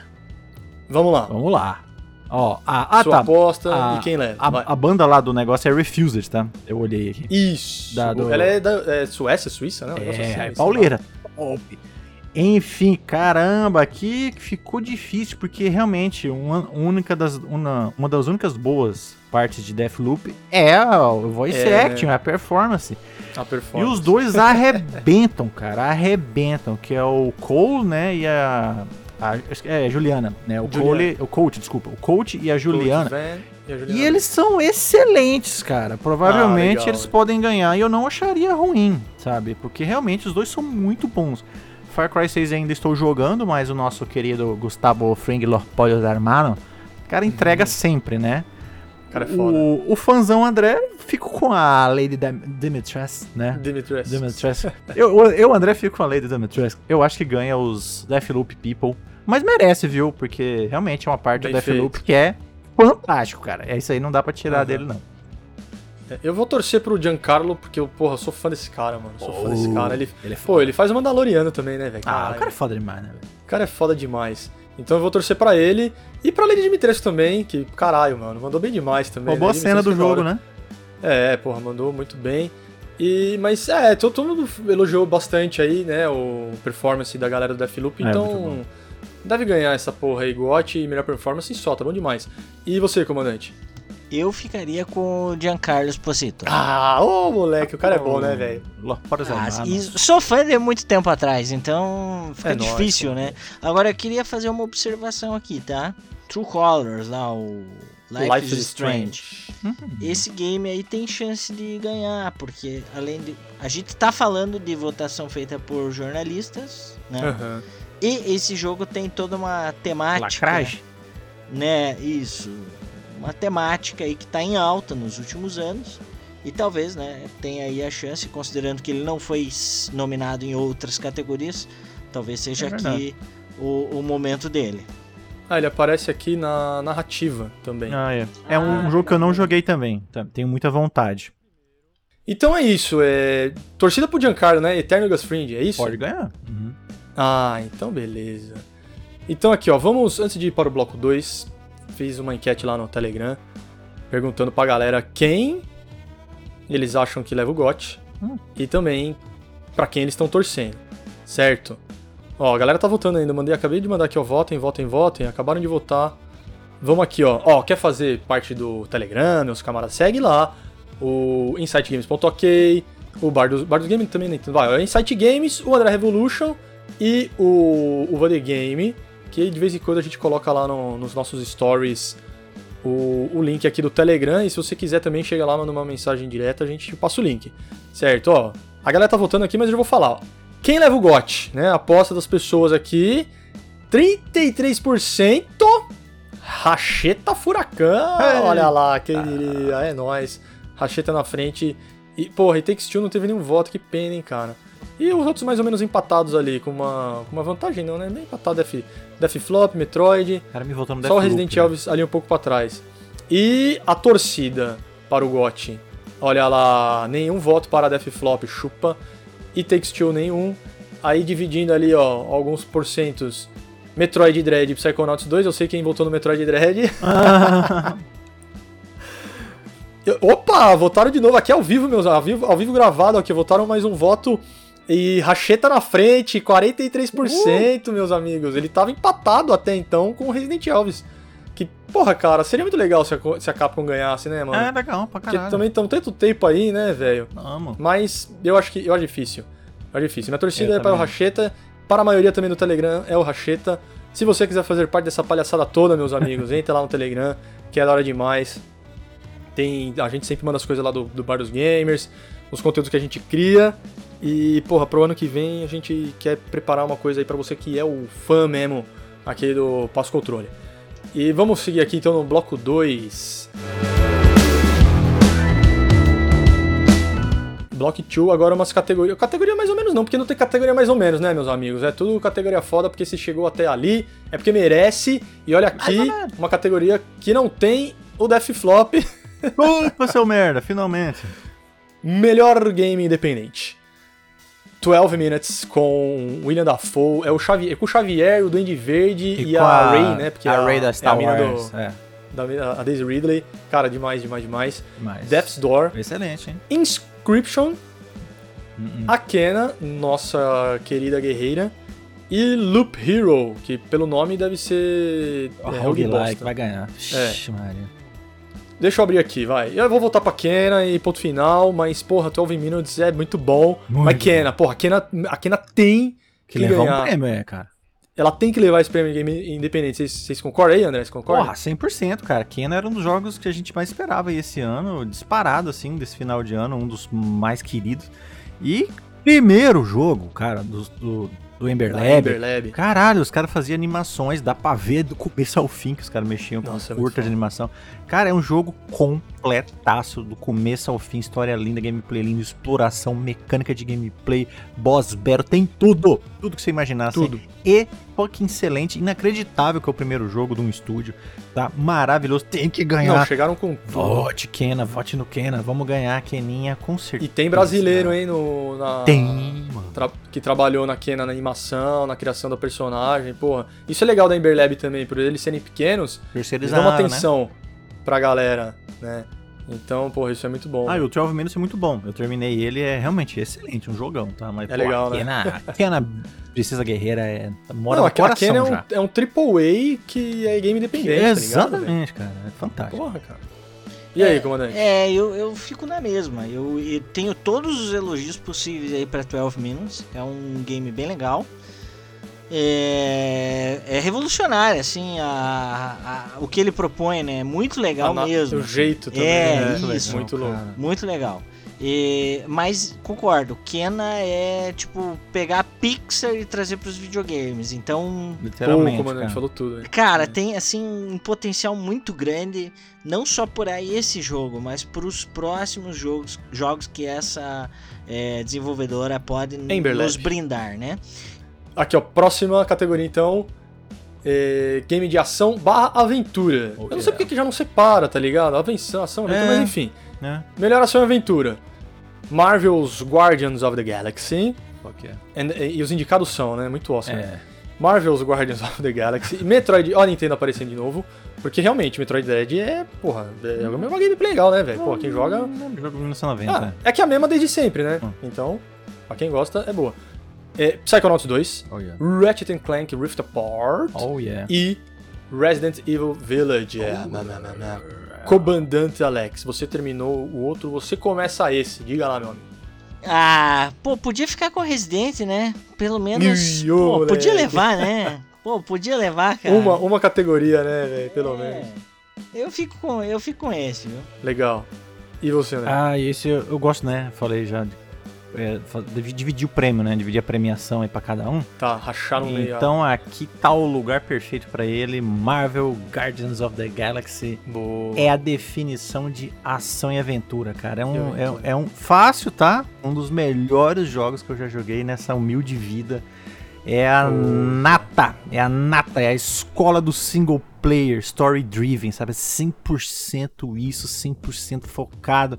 Vamos lá, Vamos lá. Ó, a, ah, sua tá. aposta A- e quem leva. A, a banda lá do negócio é Refused, tá? Eu olhei aqui. Isso, da- do- ela é da é Suécia, Suíça, né? Negócio assim, É, é esse pauleira. Top. Enfim, caramba, aqui ficou difícil, porque realmente uma, única das, uma, uma das únicas boas partes de Deathloop é o voice É. acting, a performance. A E performance. os dois arrebentam, cara, arrebentam, que é o Cole, né, e a... a é, Juliana, né, o Juliana. Cole, o Coach, desculpa, o Coach e a Juliana. E a Juliana. E eles são excelentes, cara. Provavelmente Ah, eles podem ganhar e eu não acharia ruim, sabe? Porque realmente os dois são muito bons. Far Cry 6 ainda estou jogando, mas o nosso querido Gustavo Fring Lopollo Darmano, cara, entrega sempre, né? Cara, é foda. O, o fãzão André fico com a Lady Dim- Dimitrescu, né? Dimitrescu. Eu, eu, André, fico com a Lady Dimitrescu. Eu acho que ganha os Deathloop People. Mas merece, viu? Porque realmente é uma parte Bem do Deathloop que é fantástico, cara. É isso aí, não dá pra tirar Aham. dele, não. É, Eu vou torcer pro Giancarlo, porque eu, porra, sou fã desse cara, mano. Sou fã desse Oh, cara. Ele, ele é pô, ele faz o Mandaloriano também, né, velho? Ah, o cara é foda demais, né, velho? O cara é foda demais. Então eu vou torcer pra ele. E pra Lady Dimitrescu também, que caralho, mano. Mandou bem demais também. Uma boa Lady cena do é jogo, né? É, porra, mandou muito bem. E, mas é, todo, todo mundo elogiou bastante aí, né, o performance da galera do Deathloop, É, então. Deve ganhar essa porra aí, GOT e melhor performance e só, tá bom demais. E você, comandante? Eu ficaria com o Giancarlo Esposito. Ah, ô moleque, o cara é bom, né, velho? Ah, e sou fã de muito tempo atrás, então fica É nóis, difícil, pô. né? Agora eu queria fazer uma observação aqui, tá? True Colors, lá, o Life, is Strange. Hum, Esse game aí tem chance de ganhar, porque além de. A gente tá falando de votação feita por jornalistas, né? Aham. E esse jogo tem toda uma temática. Lacragem. Né, isso. Uma temática aí que tá em alta nos últimos anos. E talvez, né, tenha aí a chance, considerando que ele não foi nominado em outras categorias, talvez seja É aqui o, o momento dele. Ah, ele aparece aqui na narrativa também. Ah, é. É um Ah, jogo que eu não joguei também. tá? Tenho muita vontade. Então é isso, é. Torcida pro Giancarlo, né? Eterno Gus Fring, é isso? Pode ganhar. Uhum. Ah, então beleza. Então aqui, ó, vamos, antes de ir para o bloco 2, fiz uma enquete lá no Telegram, perguntando pra galera quem eles acham que leva o GOT Hum. e também pra quem eles estão torcendo, certo? Ó, a galera tá votando ainda, mandei, acabei de mandar aqui, ó, votem, votem, votem, acabaram de votar. Vamos aqui, ó, ó, quer fazer parte do Telegram, meus camaradas, segue lá, o insightgames.ok, o Bar dos, Bar dos Games também, vai, o Insight Games, o André Revolution e o, o Vale Game, que de vez em quando a gente coloca lá no- nos nossos stories o, o link aqui do Telegram. E se você quiser também, chega lá, manda uma mensagem direta, a gente te passa o link. Certo? Ó, a galera tá votando aqui, mas eu vou falar. Ó. Quem leva o GOT? Né? A aposta das pessoas aqui: 33%. Racheta Furacão! Ei. Olha lá, quem diria? É nóis. Racheta na frente. E, porra, e Takes Two não teve nenhum voto, que pena, hein, cara. E os outros mais ou menos empatados ali, com uma, com uma vantagem, não, né? Bem empatado, Death, Death Flop, Metroid, cara me voltou no só o Resident né? Evil ali um pouco pra trás. E a torcida para o GOT. Olha lá, nenhum voto para Death Flop, chupa. E Takes Two, nenhum. Aí dividindo ali, ó, alguns porcentos. Metroid Dread e Psychonauts 2, eu sei quem votou no Metroid Dread. Opa, votaram de novo aqui ao vivo, meus ao vivo, ao vivo gravado aqui, votaram mais um voto e Racheta na frente, 43%, meus amigos. Ele tava empatado até então com o Resident Elvis. Que, porra, cara, seria muito legal se a, se a Capcom ganhasse, né, mano? É legal pra Porque caralho. também estão tanto tempo aí, né, velho? Amo. Mas eu acho que eu acho difícil. Acho difícil. Minha torcida Eu é para o também. Racheta, para a maioria também do Telegram é o Racheta. Se você quiser fazer parte dessa palhaçada toda, meus amigos, entre lá no Telegram, que é da hora demais. Tem, a gente sempre manda as coisas lá do, do Bar dos Gamers, os conteúdos que a gente cria. E, porra, pro ano que vem a gente quer preparar uma coisa aí pra você que é o fã mesmo aqui do Passo Controle. E vamos seguir aqui então no bloco 2. Block 2, agora umas categorias. Categoria mais ou menos não, porque não tem categoria mais ou menos, né, meus amigos? É tudo categoria foda, porque se chegou até ali, é porque merece. E olha aqui, uma categoria que não tem o Def Flop, Opa, seu merda, finalmente. melhor game independente. 12 Minutes com William Dafoe, é o Xavier, é com o Xavier, o Duende Verde e, com a, Ray, né? Porque a é Ray da é Star a mina Wars. do, É, da, a Daisy Ridley. Cara, demais, demais, demais. mas... Death's Door, Excelente, hein? Inscription, Hum, a Kena, nossa querida guerreira, e Loop Hero, que pelo nome deve ser hum. é, Roguelike bosta. vai ganhar. Ixi, Maria. Deixa eu abrir aqui, vai. Eu vou voltar pra Kena e ponto final, mas porra, 12 Minutes é muito bom. Muito mas Kena, porra, a Kena, a Kena tem Que que levar um ganhar. prêmio, é, cara. Ela tem que levar esse prêmio de game independente. Vocês, vocês concordam aí, André? Você concorda? Porra, 100%, cara. Kena era um dos jogos que a gente mais esperava aí esse ano, disparado, assim, desse final de ano, um dos mais queridos. E primeiro jogo, cara, do, do, do Ember Lab. Ember Lab. Caralho, os caras faziam animações, dá pra ver do começo ao fim que os caras mexiam com Nossa, é curta de animação. Cara, é um jogo completaço, do começo ao fim, história linda, gameplay lindo, exploração, mecânica de gameplay, boss battle, tem tudo! Tudo que você imaginar. assim. Tudo. E fucking excelente, inacreditável que é o primeiro jogo de um estúdio, tá? Maravilhoso, tem que Não, ganhar. chegaram com tudo. Vote, Kena, vote no Kena, vamos ganhar a Keninha com certeza. E tem brasileiro, hein, no, na, Tem, mano. tra- que trabalhou na Kena na animação, na criação da personagem, porra. Isso é legal da Ember Lab também, por eles serem pequenos, eles dão uma né? Pra galera, né? Então, porra, isso é muito bom. Ah, e o 12 Minutes é muito bom. Eu terminei ele, é realmente excelente, um jogão, tá? Mas, É legal, né? Kena, a Kena Precisa Guerreira é, mora Não, no a, a coração Kena é um, já. é um triple A que é game independente, tá ligado? Exatamente, cara. É fantástico. Porra, cara. E aí, comandante? É, eu, eu fico na mesma. Eu, eu tenho todos os elogios possíveis aí pra 12 Minutes. É um game bem legal. É, é revolucionário, assim, a, a- o que ele propõe, né? É muito legal Ah, na- mesmo. O assim. jeito também. É, né? isso. Muito louco. cara. Muito legal. E- mas concordo, Kena é tipo pegar a Pixar e trazer pros videogames. Então, Pô, Literalmente, o comandante cara. falou tudo. velho. cara, tem assim um potencial muito grande, não só por aí esse jogo, mas pros próximos jogos, jogos que essa é, desenvolvedora pode Ember nos Lab. brindar, né? Aqui, ó, próxima categoria então. é, game de ação barra aventura. Oh, eu não sei yeah. porque que já não separa, tá ligado? Avenção, ação, aventura, É. mas enfim. Né? Melhor ação e aventura. Marvel's Guardians of the Galaxy. Yeah. And- e, e os indicados são, né? Muito awesome. É. Marvel's Guardians of the Galaxy. Metroid. Ó, a Nintendo aparecendo de novo. Porque realmente, Metroid Dread é, porra, é uma gameplay legal, né, velho? Pô, quem joga. Jogo de 1990. Ah, é que é a mesma desde sempre, né? Hum. Então, pra quem gosta, é boa. É, Psychonauts 2, Oh yeah. Ratchet and Clank Rift Apart Oh yeah. e Resident Evil Village. É, Oh. Comandante Alex, você terminou o outro, você começa esse. Diga lá, meu amigo. Ah, pô, podia ficar com a Resident, né? Pelo menos. Pô, podia levar, né? Pô, podia levar, cara. Uma, uma categoria, né, velho? Pelo É. menos. Eu fico com, eu fico com esse, viu? Legal. E você, né? Ah, esse eu, eu gosto, né? Falei já. de- é, dividir o prêmio, né? Dividir a premiação aí pra cada um. Tá, rachar no meio. Então aqui tá o lugar perfeito pra ele. Marvel Guardians of the Galaxy Boa. é a definição de ação e aventura, cara. É um, é, é um fácil, tá? Um dos melhores jogos que eu já joguei nessa humilde vida. É a nata, é a nata, é a escola do single player, story driven, sabe? 100% isso, 100% focado.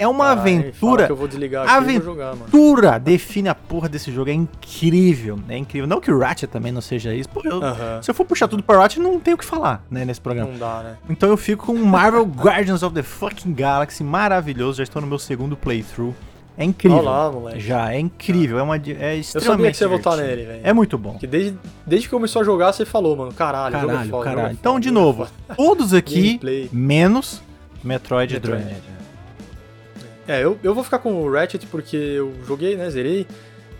É uma Caralho, fala aventura que eu vou desligar aqui Aventura. vou jogar, mano. define a porra desse jogo. É incrível, é incrível. Não que o Ratchet também não seja isso. Pô, eu- Aham. se eu for puxar tudo pra Ratchet, não tem o que falar, né, nesse programa. Não dá, né? Então eu fico com Marvel Guardians of the fucking Galaxy, maravilhoso. Já estou no meu segundo playthrough. É incrível. Olha lá, moleque. Já, é incrível. É, uma, é Eu extremamente sabia que você ia nele, velho. É muito bom. Porque desde, desde que começou a jogar, você falou, mano, caralho, jogo é Caralho, foda, caralho. jogo é Então, foda, de jogo é novo, foda. todos aqui, menos Metroid, Metroid. Dread. É, eu, eu vou ficar com o Ratchet porque eu joguei, né, zerei.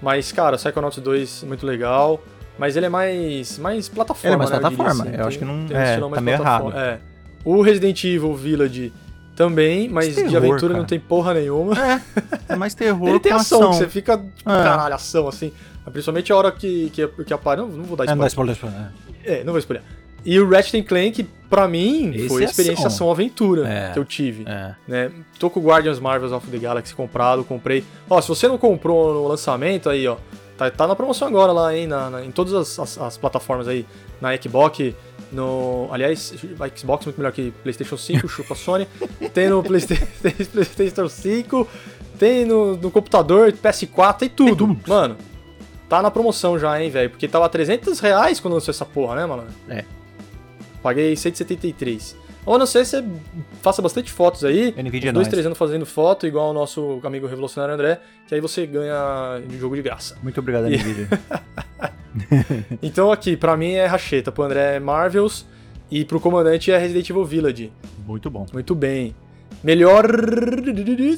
Mas, cara, Psychonauts 2 muito legal. Mas ele é mais, mais plataforma, Ele é mais né, plataforma, diria eu acho que não- um é, estilão tá meio plataforma. É. O Resident Evil Village também, mas de terror, aventura cara. não tem porra nenhuma. É mais terror Ele tem ação, ação. que você fica, tipo, É. caralho, ação, assim. Principalmente a hora que, que, que aparece. Não, não vou dar É, não dá spoiler. spoiler, spoiler. É, não vou spoiler. E o Ratchet Clank, pra mim, Esse foi é a experiência ação. ação-aventura É. que eu tive. É. né? Tô com o Guardians Marvels of the Galaxy comprado, comprei. Ó, se você não comprou no lançamento aí, ó, tá, tá na promoção agora lá, hein, na, na- em todas as, as- as plataformas aí, na Xbox, no, aliás, Xbox é muito melhor que PlayStation 5, chupa Sony, tem no Playsta- tem PlayStation 5, tem no, no computador, PS4, tem tudo. tudo. Mano, tá na promoção já, hein, velho, porque tava 300 reais quando lançou essa porra, né, mano? É. Paguei 173. Ou não ser você faça bastante fotos aí. NVIDIA dois, três anos fazendo foto, igual o nosso amigo revolucionário André, que aí você ganha de jogo de graça. Muito obrigado, E- NVIDIA. Então aqui, pra mim é Racheta, pro André é Marvels e pro comandante é Resident Evil Village. Muito bom. Muito bem. Melhor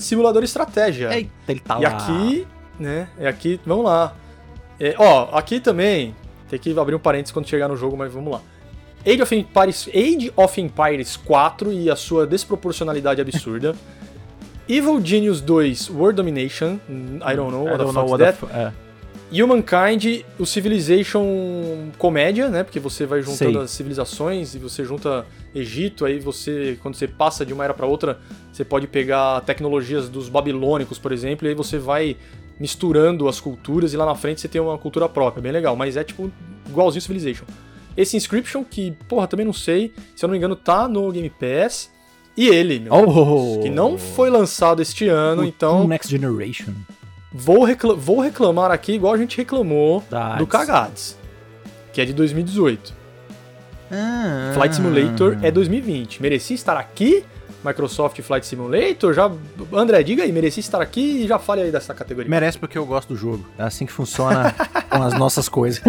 simulador estratégia. Eita, ele tá e lá. aqui, né? É aqui, vamos lá. É, ó, aqui também tem que abrir um parênteses quando chegar no jogo, mas vamos lá. Age of Empires, Age of Empires 4 e a sua desproporcionalidade absurda. Evil Genius 2 World Domination, I don't know I what the don't know what the that. fu- é. Humankind, o Civilization comédia, né? Porque você vai juntando Sei. as civilizações e você junta Egito, aí você, quando você passa de uma era para outra, você pode pegar tecnologias dos babilônicos, por exemplo, e aí você vai misturando as culturas e lá na frente você tem uma cultura própria, bem legal, mas é tipo igualzinho Civilization. Esse Inscription, que, porra, também não sei, se eu não me engano, tá no Game Pass. E ele, meu, Oh! que não foi lançado este ano, O então Next Generation. Vou, recla- vou reclamar aqui igual a gente reclamou Da do Cagades, que é de 2018. Ah. Flight Simulator é 2020. Merecia estar aqui? Microsoft Flight Simulator? Já, André, diga aí, merecia estar aqui e já fale aí dessa categoria. Merece porque eu gosto do jogo. É assim que funciona com as nossas coisas.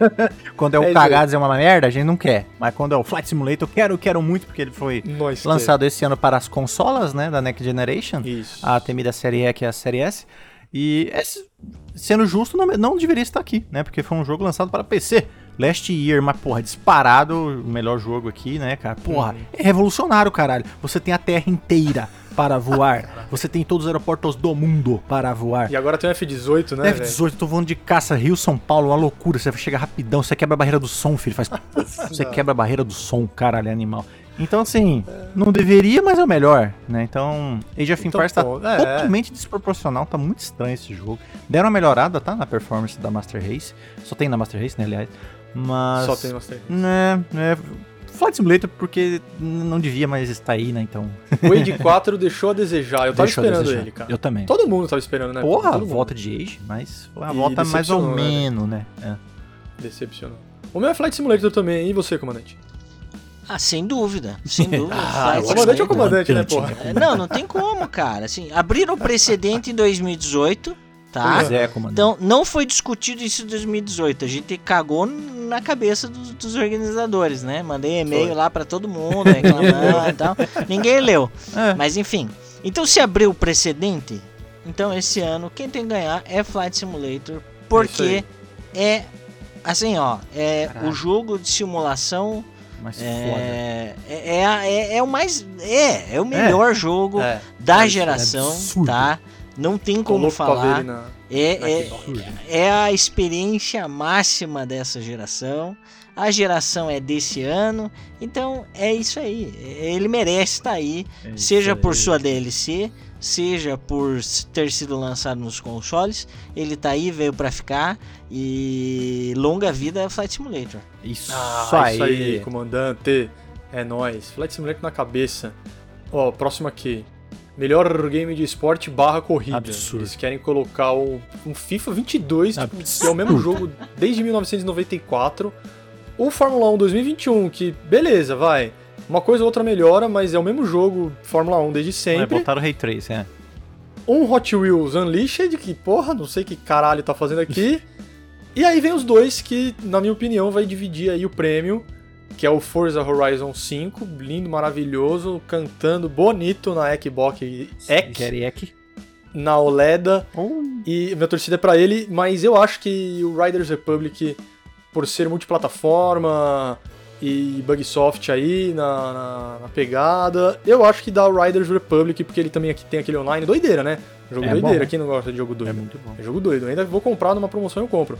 quando é o É Cagados é uma merda, a gente não quer. Mas quando é o Flight Simulator, eu quero, eu quero muito, porque ele foi Nós lançado esse ano para as consolas, né, da Next Generation. Isso. A temida série E, que é a série S. E, esse- sendo justo, não, não deveria estar aqui, né? Porque foi um jogo lançado para PC. Last Year, mas, porra, disparado o melhor jogo aqui, né, cara? Porra, Uhum. é revolucionário, caralho. Você tem a Terra inteira para voar. Você tem todos os aeroportos do mundo para voar. E agora tem o F-18, né, velho? F-18, tô voando de caça, Rio, São Paulo, uma loucura. Você chega rapidão, você quebra a barreira do som, filho. Faz. Você quebra a barreira do som, caralho, animal. Então, assim, não deveria, mas é o melhor, né? Então, Age of Então, Empires tá é. totalmente desproporcional, tá muito estranho esse jogo. Deram uma melhorada, tá? Na performance da Master Race. Só tem na Master Race, né, aliás. Mas. Só tem Master Race. Né, né. Flight Simulator, porque não devia mais estar aí, né? Então. O Age 4 deixou a desejar. Eu tava deixou a esperando ele, cara. Eu também. Todo mundo tava esperando, né? Porra, Todo mundo. volta de Age, mas foi uma E volta mais ou né, menos, né? É. Decepcionou. O meu é Flight Simulator também. E você, comandante? Ah, sem dúvida, sem dúvida. Ah, o comandante é o comandante, né, porra? É, Não, não tem como, cara. Assim, abriram o precedente em 2018, tá? Pois é, comandante. Então, não foi discutido isso em 2018. A gente cagou na cabeça dos, dos organizadores, né? Mandei e-mail lá pra todo mundo, reclamando e tal. Ninguém leu. É. Mas enfim. Então, se abriu o precedente, então esse ano quem tem que ganhar é Flight Simulator, porque é assim, ó, é Caralho. o jogo de simulação Mas é, é, é, é- é o mais é, é o melhor jogo É. da é geração, tá? Não tem como falar. na... É, na é, é a experiência máxima dessa geração. A geração é desse ano, então é isso aí. Ele merece estar aí, É seja aí. por sua DLC, seja por ter sido lançado nos consoles. Ele tá aí, veio pra ficar e longa vida Flight Simulator. Isso, Ah, aí. isso aí, comandante. É nóis. Flight Simulator na cabeça. Ó, próximo aqui. Melhor game de esporte barra corrida. Absurdo. Eles querem colocar o, um FIFA 22, tipo, que é o mesmo jogo desde 1994. O Fórmula 1 2021, que beleza, vai. Uma coisa ou outra melhora, mas é o mesmo jogo Fórmula 1 desde É, sempre. botaram o Ray Trace, é. um Hot Wheels Unleashed, que porra, não sei que caralho tá fazendo aqui. e aí vem os dois que, na minha opinião, vai dividir aí o prêmio, que é o Forza Horizon 5, lindo, maravilhoso, cantando bonito na Xbox X, na OLED. E minha torcida é pra ele, mas eu acho que o Riders Republic, por ser multiplataforma e Bugsoft aí na, na, na pegada, eu acho que dá o Riders Republic, porque ele também aqui tem aquele online doideira, né? Jogo É doideira, bom. quem não gosta de jogo doido? É muito bom. É jogo doido, ainda vou comprar numa promoção eu compro.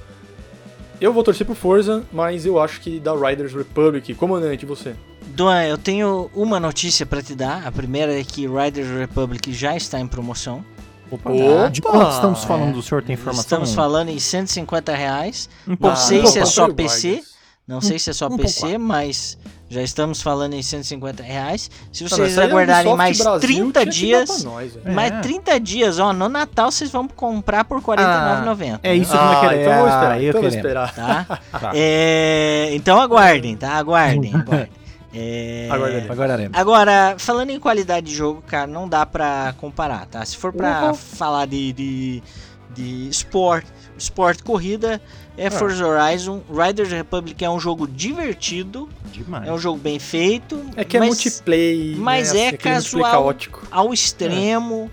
Eu vou torcer pro Forza, mas eu acho que o Riders Republic. Comandante, e você? Duan, eu tenho uma notícia pra te dar. A primeira é que Riders Republic já está em promoção. Opa, Opa! de quanto estamos falando? O senhor tem informação? Estamos falando em 150 reais. Um Não sei se é só PC. Não sei se é só um PC, mas já estamos falando em 150 reais. Se vocês essa aí a aguardarem mais Brasil 30 tinha que dar dias, nós. É. mais 30 dias, ó, no Natal vocês vão comprar por R$ 49,90. É isso que eu Ah, queria. então vou esperar, Ah, eu então vou esperar. Tá? Tá. É, então aguardem, tá? Aguardem, aguardem. É, Aguardaremos. Aguardaremos. Agora, falando em qualidade de jogo, cara, não dá pra comparar, tá? Se for pra Uhum. falar de, de, de sport, sport corrida, é Ah. Forza Horizon. Riders Republic é um jogo divertido, Demais. é um jogo bem feito. É que é mas multiplayer, mas né? é multiplayer casual. caótico. ao extremo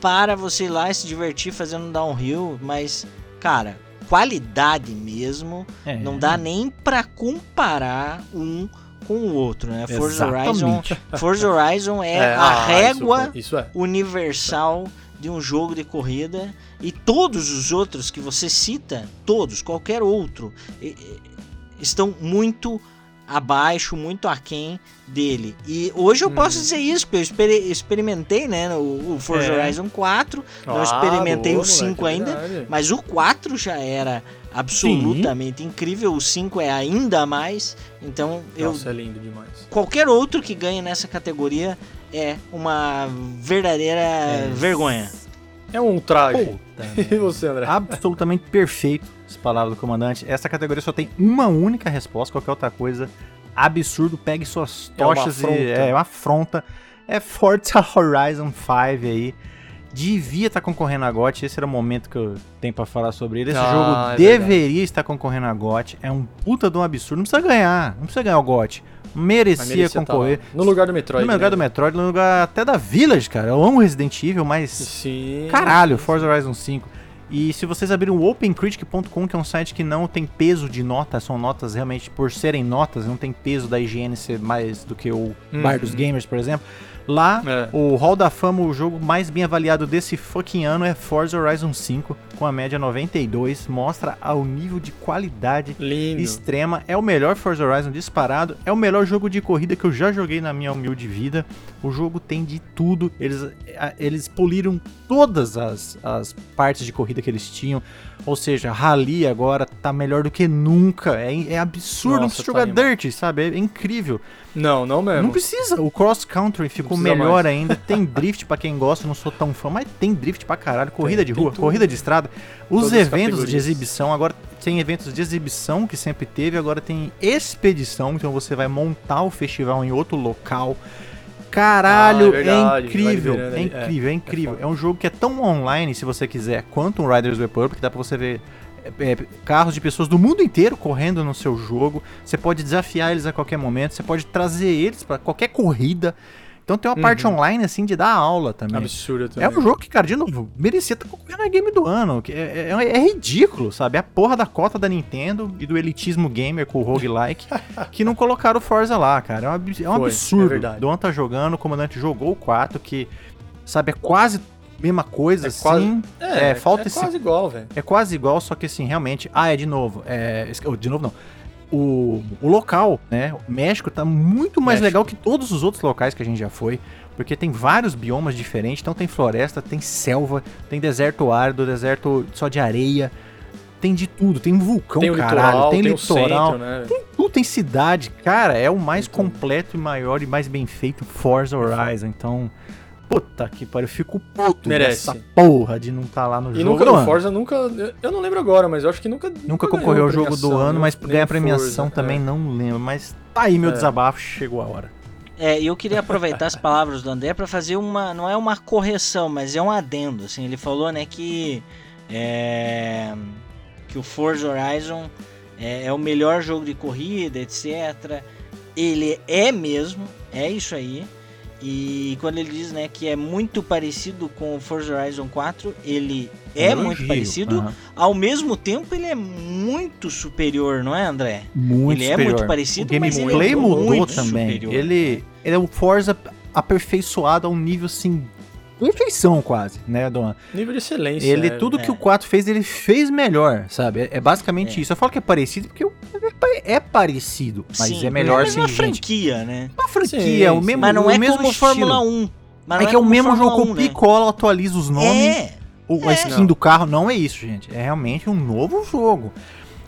para você ir lá e se divertir fazendo downhill, mas, cara, qualidade mesmo, É. não dá nem pra comparar um com o outro, né? Forza Horizon, Exatamente. Forza Horizon é, a ah, régua Isso, isso é. universal de um jogo de corrida e todos os outros que você cita, todos, qualquer outro, estão muito abaixo, muito aquém dele. E hoje eu posso Hum. dizer isso, porque eu experi- experimentei, né, o, o Forza É. Horizon 4, não Ah, experimentei boa, o 5 moleque, é ainda, verdade. mas o 4 já era absolutamente incrível, o 5 é ainda mais, então eu Nossa, é lindo demais. qualquer outro que ganhe nessa categoria é uma verdadeira É. vergonha. É um traje. Puta, E você, André? Absolutamente perfeito, as palavras do comandante. Essa categoria só tem uma única resposta, qualquer outra coisa. Absurdo, pegue suas É tochas afronta. e. É uma afronta. É Forza Horizon 5 aí. Devia estar concorrendo a GOT. Esse era o momento que eu tenho pra falar sobre ele. Esse Ah, jogo é deveria estar concorrendo a GOT. É um puta de um absurdo. Não precisa ganhar. Não precisa ganhar o GOT. Merecia, tá concorrer. lá. No lugar do Metroid. no lugar né? do Metroid, no lugar até da Village, cara. Eu amo Resident Evil, mas Sim. Caralho, Forza Horizon 5. E se vocês abrirem o opencritic.com, que é um site que não tem peso de notas, são notas realmente por serem notas, não tem peso da IGN ser mais do que o Bar dos Gamers, por exemplo. Lá, É. o Hall da Fama, o jogo mais bem avaliado desse fucking ano é Forza Horizon 5, com a média 92, mostra ao nível de qualidade Lindo. extrema. É o melhor Forza Horizon disparado. É o melhor jogo de corrida que eu já joguei na minha humilde vida. O jogo tem de tudo. Eles, eles poliram todas as, as partes de corrida que eles tinham. Ou seja, Rally agora tá melhor do que nunca. É, é absurdo. não Nossa, precisa tá jogar animal. Dirt, sabe? É incrível. Não, não mesmo. Não precisa. O Cross Country ficou melhor mais. ainda. Tem drift pra quem gosta, não sou tão fã, mas tem drift pra caralho. Corrida Tem, de rua, corrida de estrada. Os Todas as eventos de exibição, agora tem eventos de exibição que sempre teve, agora tem expedição, então você vai montar o festival em outro local. Caralho, Ah, é verdade, é incrível, vai liberando é incrível, é, É, incrível. é É, um jogo que é tão online, se você quiser, quanto um Riders Republic, dá pra você ver é, é, carros de pessoas do mundo inteiro correndo no seu jogo. Você pode desafiar eles a qualquer momento, você pode trazer eles pra qualquer corrida. Então tem uma parte Uhum. online assim de dar aula também. Absurdo também. É um jogo que, cara, de novo, merecia estar concorrendo na game do ano. que É, é- é ridículo, sabe? É a porra da cota da Nintendo e do elitismo gamer com o roguelike que não colocaram o Forza lá, cara. É um, ab- é um Foi, é absurdo. verdade. Duan tá jogando, o comandante jogou o 4, que, sabe, é quase a mesma coisa, É assim. quase- É, falta é esse quase igual, velho. é quase igual, só que assim, realmente. Ah, é de novo. É, oh, de novo não. O, o local, né? O México tá muito mais México. legal que todos os outros locais que a gente já foi. Porque tem vários biomas diferentes. Então tem floresta, tem selva, tem deserto árido, deserto só de areia. Tem de tudo. Tem um vulcão, Tem caralho. litoral, tem, tem, litoral. centro, né? Tem tudo, tem cidade. Cara, é o mais completo e maior e mais bem feito Forza Horizon. Então, puta que pariu. Eu fico puto Merece. dessa porra de não estar lá no E jogo. nunca, do o ano. Forza nunca. eu- não lembro agora, mas eu acho que nunca. Nunca ganhou concorreu ao jogo do ano, nem- mas ganhar premiação Forza, também é. não lembro. Mas tá aí meu É. desabafo, chegou a hora. É, eu queria aproveitar as palavras do André para fazer uma, não é uma correção, mas é um adendo. Assim, ele falou, né, que é, que o Forza Horizon é, é o melhor jogo de corrida, etc. Ele é mesmo, é isso aí. E quando ele diz, né, que é muito parecido com o Forza Horizon 4, ele é Elogio, muito parecido. Ao mesmo tempo, ele é muito superior, não é, André? Muito Ele é superior. muito parecido, o mas ele gameplay é mudou muito também. superior. Ele, ele é um Forza aperfeiçoado a um nível assim. Perfeição quase, né, Dona? Nível de excelência. Ele, né? tudo é. que o 4 fez, ele fez melhor, sabe? É, é basicamente É. isso. Eu falo que é parecido porque o- é parecido, mas Sim, é melhor mas sim, uma gente. franquia, né? Uma franquia, Sim, é o mesmo Mas não o é mesmo como estilo. Fórmula 1. Mas É que é o mesmo Fórmula jogo, 1, copia e cola, atualiza os nomes. É. O, a É. skin Não. do carro não é isso, gente. É realmente um novo jogo.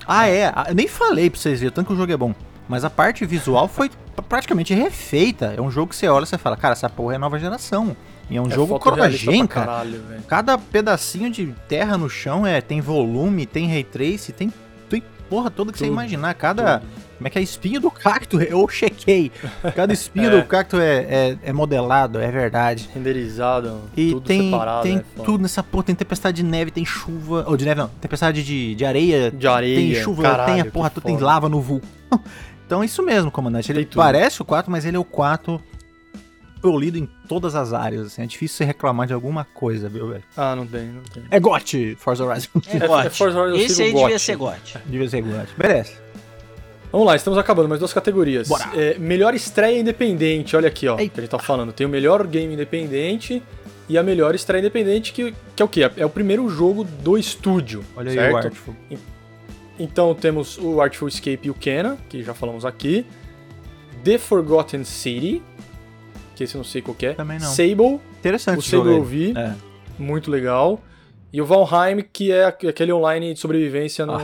Ah, é. ah, Eu nem falei pra vocês verem, tanto que o jogo é bom. Mas a parte visual foi pr- praticamente refeita. É um jogo que você olha e você fala, cara, essa porra é nova geração. E é um É jogo pra cara. caralho. Cada pedacinho de terra no chão é tem volume, tem ray trace, tem, tem porra toda que você Tudo, imaginar. Cada. Tudo. Como é que é? Espinho do cacto, eu chequei. Cada espinho É. do cacto é, é, é modelado, é verdade. Renderizado, E tudo tem, separado. tem foda. tudo nessa porra, tem tempestade de neve, tem chuva. Ou de neve não, tempestade de, de areia, De areia, tem chuva, caralho, tem a porra, tudo, tem lava no vulcão. Então é isso mesmo, comandante. Ele parece o 4, mas ele é o 4 polido em todas as áreas. Assim. É difícil você reclamar de alguma coisa, viu, velho? Ah, não tem, não tem. É GOT, Forza Horizon. É É- é. Forza Horizon, Esse aí devia ser GOT. Devia ser GOT. Merece. Vamos lá, estamos acabando, mais duas categorias. Bora. É, melhor estreia independente, olha aqui, ó, Eita. que a gente tá falando. Tem o melhor game independente e a melhor estreia independente, que, que é o quê? É o primeiro jogo do estúdio, Olha aí certo? o Artful. Então temos o Artful Escape e o Kena, que já falamos aqui. The Forgotten City, que esse eu não sei qual que é. Também não. Sable, Interessante o Sable eu vi, É. muito legal. E o Valheim, que é aqu- aquele online de sobrevivência no,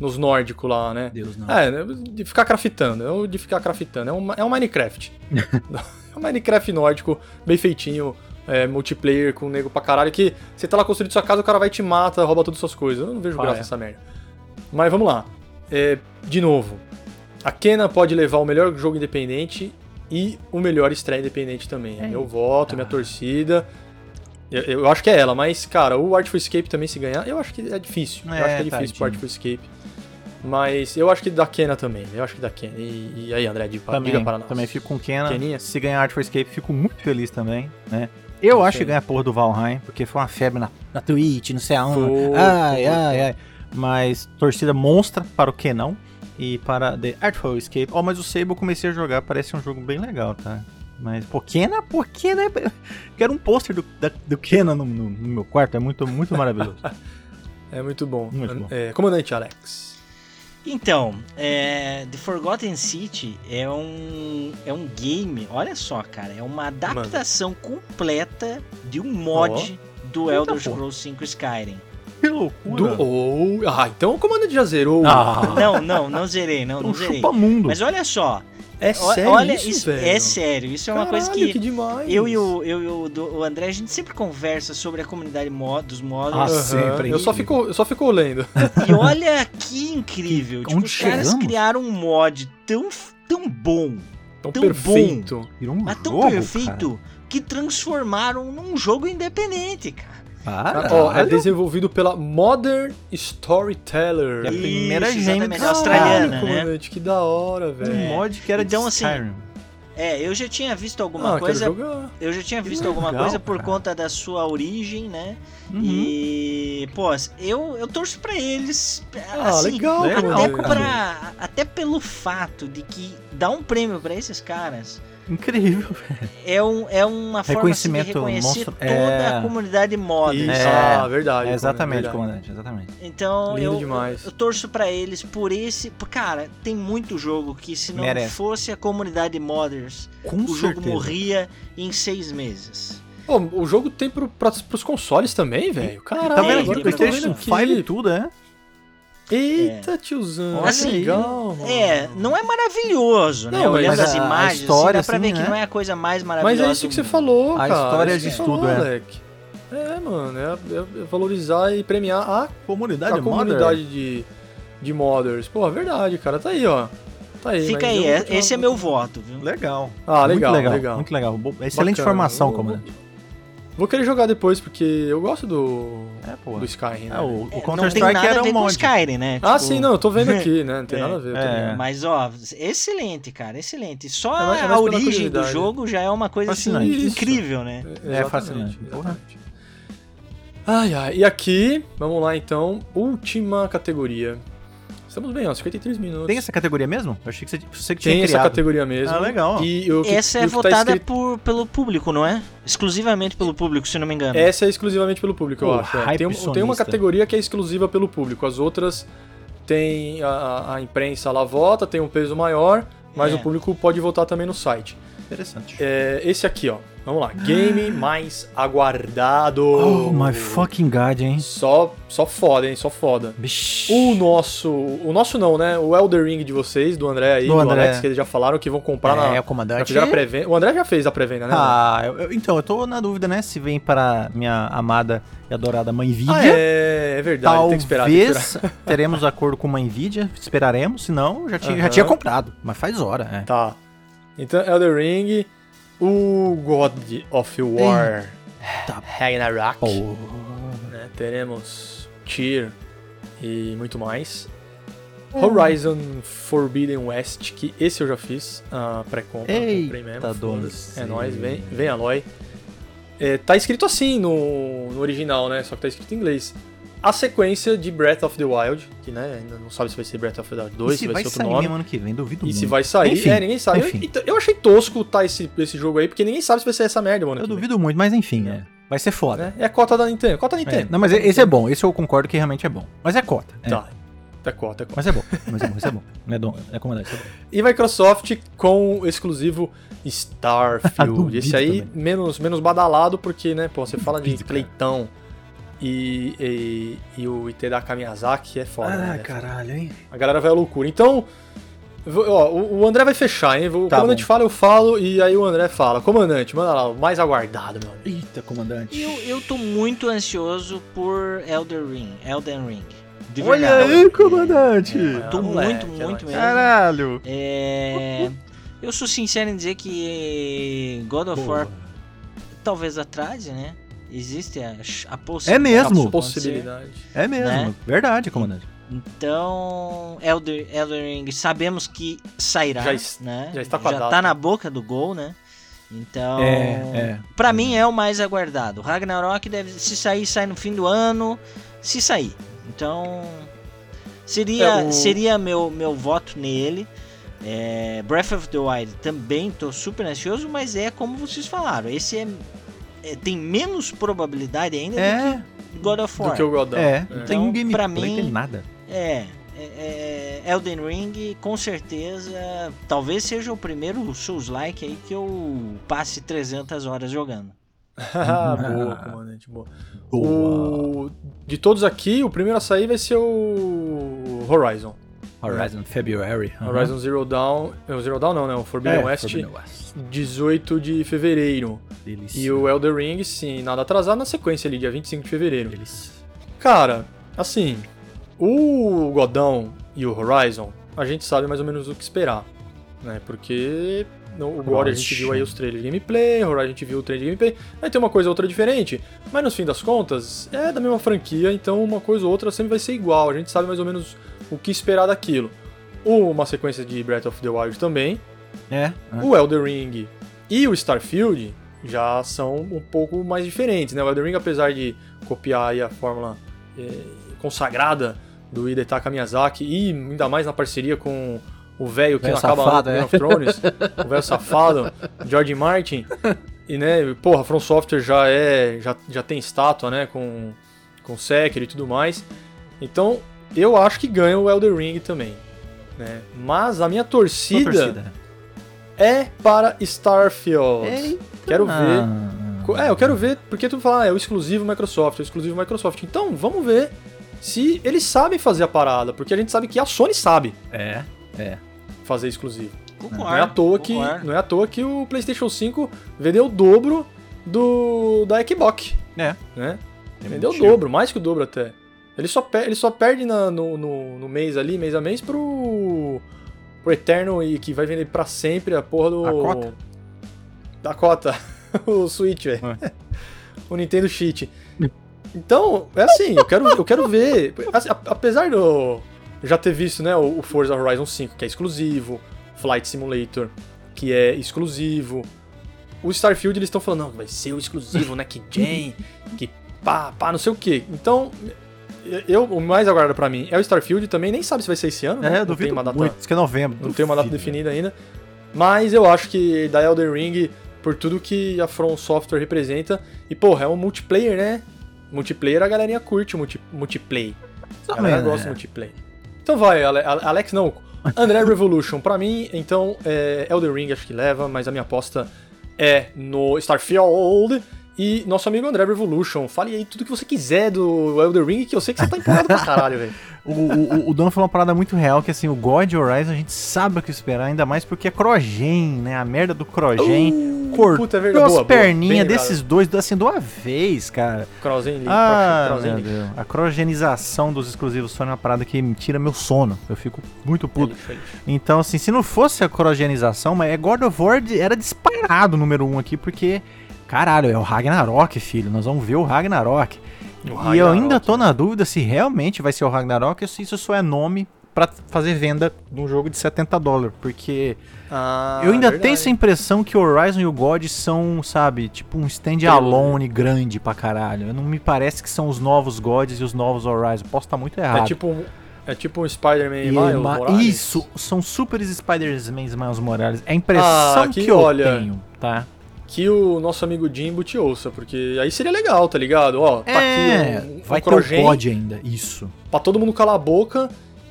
nos nórdicos lá, né? Deus não. É, de ficar craftando, é o de ficar craftando, é um, é um Minecraft. é um Minecraft nórdico, bem feitinho, é, multiplayer com nego pra caralho, que você tá lá construindo sua casa, o cara vai e te mata, rouba todas as suas coisas. Eu não vejo Ah, graça é. nessa merda. Mas vamos lá. É, de novo, a Kena pode levar o melhor jogo independente e o melhor estreia independente também. É meu voto, minha torcida. Eu, eu acho que é ela, mas, cara, o Artful Escape também se ganhar, eu acho que é difícil. eu É, acho que é difícil pro tadinho. Artful Escape. Mas eu acho que da Kena também. Eu acho que da Kena. E, e aí, André, diga, Também, diga para nós. também fico com Kena. Keninha? Se ganhar Art for Escape, fico muito feliz também, né? Eu acho que ganha a porra do Valheim, porque foi uma febre na, na Twitch, não sei aonde. Foi, ai, foi, ai, ai. Mas torcida monstra para o Kenão e para The Artful Escape. Ó, mas o Sable eu comecei a jogar, parece um jogo bem legal, tá? Mas, pô, Kena, pô, Kena é... Quero um pôster do, da- do Kena no, no- no meu quarto, é muito, muito maravilhoso. É muito bom. Muito bom. É, comandante Alex. Então, é, The Forgotten City é um, é um game, olha só, cara, é uma adaptação completa de um mod do Eita, Elder. Scrolls 5 Skyrim. Que Do, loucura. oh, ah, então o comandante já zerou. Ah, Não, não, não zerei, não, um não zerei. chupa-mundo. Mas olha só, é sério olha isso, velho? é sério, isso é uma coisa Caralho, que, demais. eu e o, eu e o, do- o André, a gente sempre conversa sobre a comunidade mod, dos mods. Ah, Aham, sempre. Eu só fico, eu só fico lendo. E olha que incrível. tipo, os caras criaram um mod tão, tão bom, Tão, Tão perfeito. Virou um mas tão jogo, perfeito, que transformaram num jogo independente, cara. Cara. Ó, é desenvolvido pela Modern Storyteller. É a primeira Isso, australiana, né? que da hora, velho. Um mod que era Então, de assim, Skyrim. É, eu já tinha visto alguma Ah, coisa. quero jogar. Eu já tinha visto legal, alguma coisa por cara. conta da sua origem, né? Uhum. E, pô, eu, eu torço pra eles. Ah, assim, legal, legal, até, comandante. pra, até pelo fato de que dar um prêmio pra esses caras Incrível. é, um, é uma forma assim, de Reconhecimento reconhecer monstro- toda é. a comunidade modern. Isso, É, ah, verdade. É exatamente, comandante, exatamente. Então Lindo eu, demais. eu torço pra eles por esse. por- Cara, tem muito jogo que se não Merece. fosse a comunidade modders, Com o jogo certeza. morria em seis meses. Pô, o jogo tem pro, pra, pros consoles também, velho. Caralho, Tá vendo Tem, aqui? agora que eu tô vendo PlayStation aqui. 5 e tudo, é? Eita, tiozão. Olha Assim, legal, mano. É, não é maravilhoso, né? Não, mas Olhando a- as a imagens, história, assim, dá pra assim, ver que né? não é a coisa mais Mas maravilhosa. é isso que você falou, A cara. história é isso que diz você tudo, falou, é. moleque. É, mano, é, é- é valorizar e premiar a, Comunidade a comunidade de, de modders. Pô, é verdade, cara. Tá aí, ó. tá aí. Fica mas aí, é- continuar- esse é meu voto, viu? Legal. Ah, legal, muito legal, legal. Muito legal. Excelente Bacana. informação, comandante. Vou querer jogar depois, porque eu gosto do, É, pô. do Skyrim, né? É, o, o É, tem Counter-Strike era um mod. Skyrim, né? Ah, Tipo, sim, não, eu tô vendo aqui, né? Não tem É, nada a ver. é. Mas, ó, excelente, cara, excelente. Só É mais- é mais a origem do jogo já é uma coisa assim, incrível, né? É Exatamente, fascinante. exatamente. Ai, ai. E aqui, vamos lá então, última categoria. Estamos bem, ó, 53 minutos. Tem essa categoria mesmo? Eu achei que você, você que tinha Tem essa criado. categoria mesmo. Ah, legal. E o que- Essa e é o que tá votada escrito- por, pelo público, não é? Exclusivamente pelo público, se não me engano. Essa é exclusivamente pelo público, eu acho. é. Tem, tem uma categoria que é exclusiva pelo público. As outras tem a, a imprensa lá vota, tem um peso maior, mas É. o público pode votar também no site. Interessante. É, esse aqui, ó. Vamos lá. Game mais aguardado. Oh my fucking god, hein? Só, só foda, hein? Só foda. Bicho. O nosso. O nosso não, né? O Elder Ring de vocês, do André aí, Do do, André. Alex, que eles já falaram que vão comprar na. é, o Já comandante. fizeram a pré-venda. O André já fez a pré-venda, né? Ah, eu- eu- então, eu tô na dúvida, né? Se vem para minha amada e adorada mãe Nvidia. Ah, é, é verdade. Tem que esperar. Tem que esperar. Talvez teremos acordo com uma Nvidia, esperaremos, senão já tinha, já tinha comprado. Mas faz hora, é. Tá. Então, Elder Ring, o God of War, Tá. Ragnarok, né? teremos Tyr e muito mais. Horizon Forbidden West, que esse eu já fiz, a pré-compra, Eita, comprei mesmo. É nóis, vem, vem Aloy. É, tá escrito assim no, no original, né? Só que tá escrito em inglês. A sequência de Breath of the Wild, que né, ainda não sabe se vai ser Breath of the Wild 2, E se vai, vai ser outro sair nome. ano que vem, duvido E muito. se vai sair, Enfim, é, ninguém sabe. Eu, enfim. então, eu achei tosco tá esse, esse jogo aí, porque ninguém sabe se vai ser essa merda, mano. Eu que vem, duvido muito, mas enfim, é. Vai ser foda. né? É a cota da Nintendo. Cota da É, Nintendo. Não, mas esse é bom, esse eu concordo que realmente é bom. Mas é cota. é. Tá. É cota, é cota. Mas é bom, mas é bom, isso é bom. É, dom, é comandante, isso é bom. E Microsoft com o exclusivo Starfield. Duvido Esse aí também. menos, menos badalado, porque, né, pô, você fala de Duvido. Cleitão e, e, e o Itedaka Miyazaki é foda, né? caralho, hein? A galera vai à loucura. Então, ó, o André vai fechar, hein? O Tá comandante bom. fala, eu falo, e aí o André fala. Comandante, manda lá, o mais aguardado, meu amigo. Eita, comandante. Eu, eu tô muito ansioso por Elder Ring, Elden Ring. De Olha verdade. aí, comandante! É, Tô moleque, muito, é muito mesmo. Caralho! É, eu sou sincero em dizer que God of War talvez atrase, né? Existe a, a possibilidade. É mesmo? Possibilidade. É mesmo, Né? verdade, comandante. Então, Elder, Elder Ring, sabemos que sairá, Já né? já está com a já data. tá na boca do gol, né? Então, É, é. pra mim é o mais aguardado. Ragnarok deve se sair, sai no fim do ano, se sair. Então, seria É, o- seria meu meu voto nele. É, Breath of the Wild também tô super ansioso, mas é como vocês falaram, esse é, é- tem menos probabilidade ainda É, do que God of War. Do que o Godão. é. Não tem um Então, gameplay, pra tem mim- nada. É, é, é, Elden Ring, com certeza, talvez seja o primeiro Souls-like aí que eu passe 300 horas jogando. boa, comandante, boa. O... De todos aqui, o primeiro a sair vai ser o Horizon. Horizon February. aham. Horizon Zero Dawn. é, Zero Dawn não, né? O Forbidden É, West, Forbidden West. 18 de fevereiro. Delícia. E o Elder Ring, sim, nada atrasado na sequência ali, dia 25 de fevereiro. Delícia. Cara, assim, o Godão e o Horizon, a gente sabe mais ou menos o que esperar, né? Porque o God a gente viu aí os trailers de gameplay, o Horizon a gente viu o trailer de gameplay, vai ter uma coisa ou outra diferente, mas no fim das contas é da mesma franquia, então uma coisa ou outra sempre vai ser igual, a gente sabe mais ou menos o que esperar daquilo. Uma sequência de Breath of the Wild também, É. é. o Elder Ring e o Starfield já são um pouco mais diferentes, né? O Elder Ring, apesar de copiar a fórmula eh, consagrada do Hidetaka Miyazaki e ainda mais na parceria com o velho que não acaba safado, no é. Of Thrones, o velho safado, George Martin. E, né, porra, a From Software já é, já, já tem estátua, né, com, com Sekiro e tudo mais. Então, eu acho que ganha o Elder Ring também, né? Mas a minha torcida, torcida. é para Starfield. Eita. Quero ver. É, eu quero ver, porque tu fala, ah, é o exclusivo Microsoft, é o exclusivo Microsoft. Então, vamos ver se eles sabem fazer a parada, porque a gente sabe que a Sony sabe É, é. fazer exclusivo. Concordo. Não é à toa que, concordo. não é à toa que o PlayStation 5 vendeu o dobro do da Xbox, É. né? Tem vendeu o dobro, mais que o dobro até. Ele só, ele só perde na- no, no, no mês ali, mês a mês, pro, pro eterno e que vai vender pra sempre a porra do. A cota? Da cota. o Switch, velho. É. o Nintendo Cheat. Então, é assim, eu quero, eu quero ver. assim, apesar do. Já ter visto, né, o Forza Horizon 5, que é exclusivo, Flight Simulator, que é exclusivo. O Starfield eles estão falando, não, vai ser o exclusivo, né, que Gen, que pá, pá, não sei o que. Então, eu, o mais aguardado pra mim é o Starfield também, nem sabe se vai ser esse ano, né? É, não eu duvido tem uma data, muito. Diz que é novembro. não tem uma data duvido. definida ainda. Mas eu acho que da Elden Ring, por tudo que a From Software representa, e porra, é um multiplayer, né? Multiplayer a galerinha curte o multi, multiplayer. A galera gosta de né? multiplayer. Então vai, Ale- Ale- Alex, não. André Revolution, pra mim, então, é Elden Ring acho que leva, mas a minha aposta é no Starfield. E nosso amigo André Revolution, fale aí tudo que você quiser do Elden Ring, que eu sei que você tá empolgado pra caralho, velho. O, o, o dono falou uma parada muito real, que assim, o God Horizon a gente sabe o que esperar, ainda mais porque é Crogen, né? A merda do Crogen cortou puta, é as perninhas desses dois, assim, de uma vez, cara. Crozen Link, Ah, Crozen meu. Deus. A crogenização dos exclusivos Sony é uma parada que me tira meu sono. Eu fico muito puto. Feliz, feliz. Então, assim, se não fosse a crogenização, mas é God of War era disparado o número um aqui, porque, caralho, é o Ragnarok, filho. Nós vamos ver o Ragnarok. E eu ainda tô né? na dúvida se realmente vai ser o Ragnarok ou se isso só é nome pra fazer venda de um jogo de 70 dólares. Porque Ah, eu ainda verdade. tenho essa impressão que o Horizon e o God são, sabe, tipo um stand-alone grande pra caralho. Não me parece que são os novos Gods e os novos Horizon. Posso estar muito errado. É tipo um, é tipo um Spider-Man E Miles. Isso, são super Spider-Man Miles Morales. É a impressão Ah, que, que eu olha, tenho, tá? Que o nosso amigo Jimbo te ouça, porque aí seria legal, tá ligado? Ó, tá é, aqui um, um vai ter Crogen o God ainda, isso. pra todo mundo calar a boca.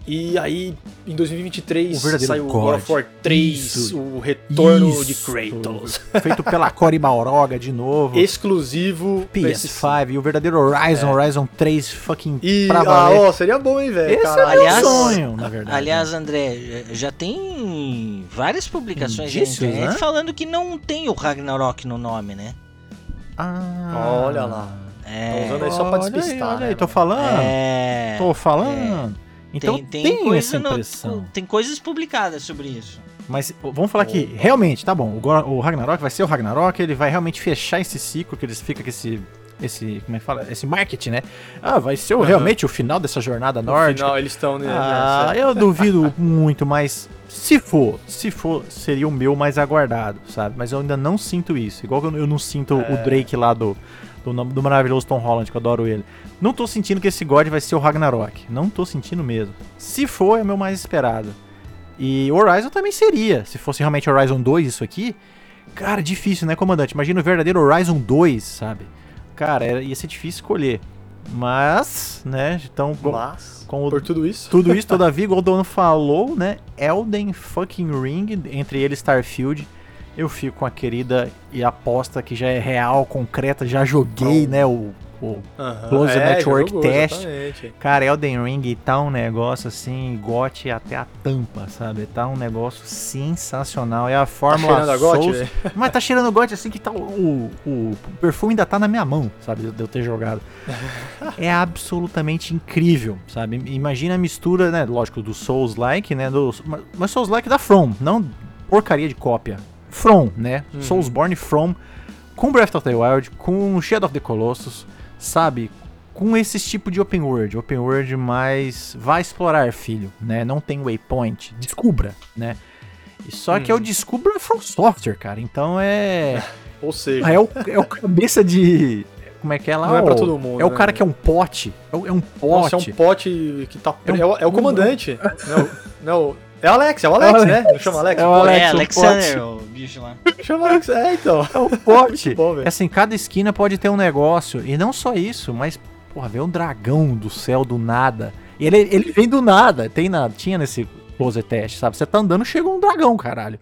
E aí, em 2023, O verdadeiro saiu o God. God of War 3, Isso. o retorno Isso. de Kratos. Feito pela Cory Balroga de novo. Exclusivo pra esse- PS5 e o verdadeiro Horizon, Horizon 3 fucking E, pra ah, valer. ó, seria bom, hein, velho? Esse caralho. é meu Aliás- sonho, na verdade. Aliás, André, já- tem várias publicações Indícios, na internet né? falando que não tem o Ragnarok no nome, né? Ah, Olha lá. É, Tão usando aí só pra Olha aí, despistar, olha né, aí, tô mano? falando. é, Tô falando. Então tem, tem, tem, coisa essa no- impressão. tem coisas publicadas sobre isso. Mas vamos falar que realmente, tá bom, o, o Ragnarok vai ser o Ragnarok, ele vai realmente fechar esse ciclo que eles ficam com esse esse, como é que fala? Esse marketing, né? Ah, vai ser o- Aham. realmente o final dessa jornada No nórdica. final, eles estão... Né, Ah, nessa- eu duvido muito, mas se for, se for, seria o meu mais aguardado, sabe? Mas eu ainda não sinto isso. Igual que eu eu não sinto o É. Drake lá do, do, do maravilhoso Tom Holland, que eu adoro ele. Não tô sentindo que esse God vai ser o Ragnarok. Não tô sentindo mesmo. Se for, é o meu mais esperado. E Horizon também seria. Se fosse realmente Horizon 2 isso aqui. Cara, difícil, né, comandante? Imagina o verdadeiro Horizon 2, sabe? Cara, era- ia ser difícil escolher. Mas, né, então... Mas, com o- por tudo isso... tudo isso, todavia, igual o dono falou, né? Elden fucking Ring, entre ele e Starfield. Eu fico com a querida e aposta que já é real, concreta, já joguei, né? O, o- Aham, Close é, Network jogou, Test. exatamente. Cara, Elden Ring tá um negócio assim, gote até a tampa, sabe? Tá um negócio sensacional. É a Tá fórmula gote, Souls. velho? Mas tá cheirando gote assim que tá o, o, perfume ainda tá na minha mão, sabe? De eu ter jogado. é absolutamente incrível, sabe? Imagina a mistura, né? Lógico, do Souls-like, né? Do, mas- mas Souls-like da From, não porcaria de cópia. From, né? Uhum. Soulsborne From, com Breath of the Wild, com Shadow of the Colossus, sabe? Com esse tipo de open world, open world mais vai explorar, filho, né? Não tem waypoint, descubra, né? E só que eu Uhum. descubro é From Software, cara. Então é Ou seja, é o, é o cabeça de como é que é lá? Não é pra todo mundo, É o né? cara que é um pote. É, é um pote. nossa, é um pote que tá... É um- É, o, é o comandante. não, não, é o Alex, é o Alex, É o né? Alex. Não chama Alex? É o Alex, é, o Alexander, o bicho lá. Chama Alex, é, então. É um pote. Bom. É assim, cada esquina pode ter um negócio. E não só isso, mas, porra, vem um dragão do céu do nada. E ele, ele vem do nada. Tem na, tinha nesse closet test, sabe? Você tá andando, chega um dragão, caralho.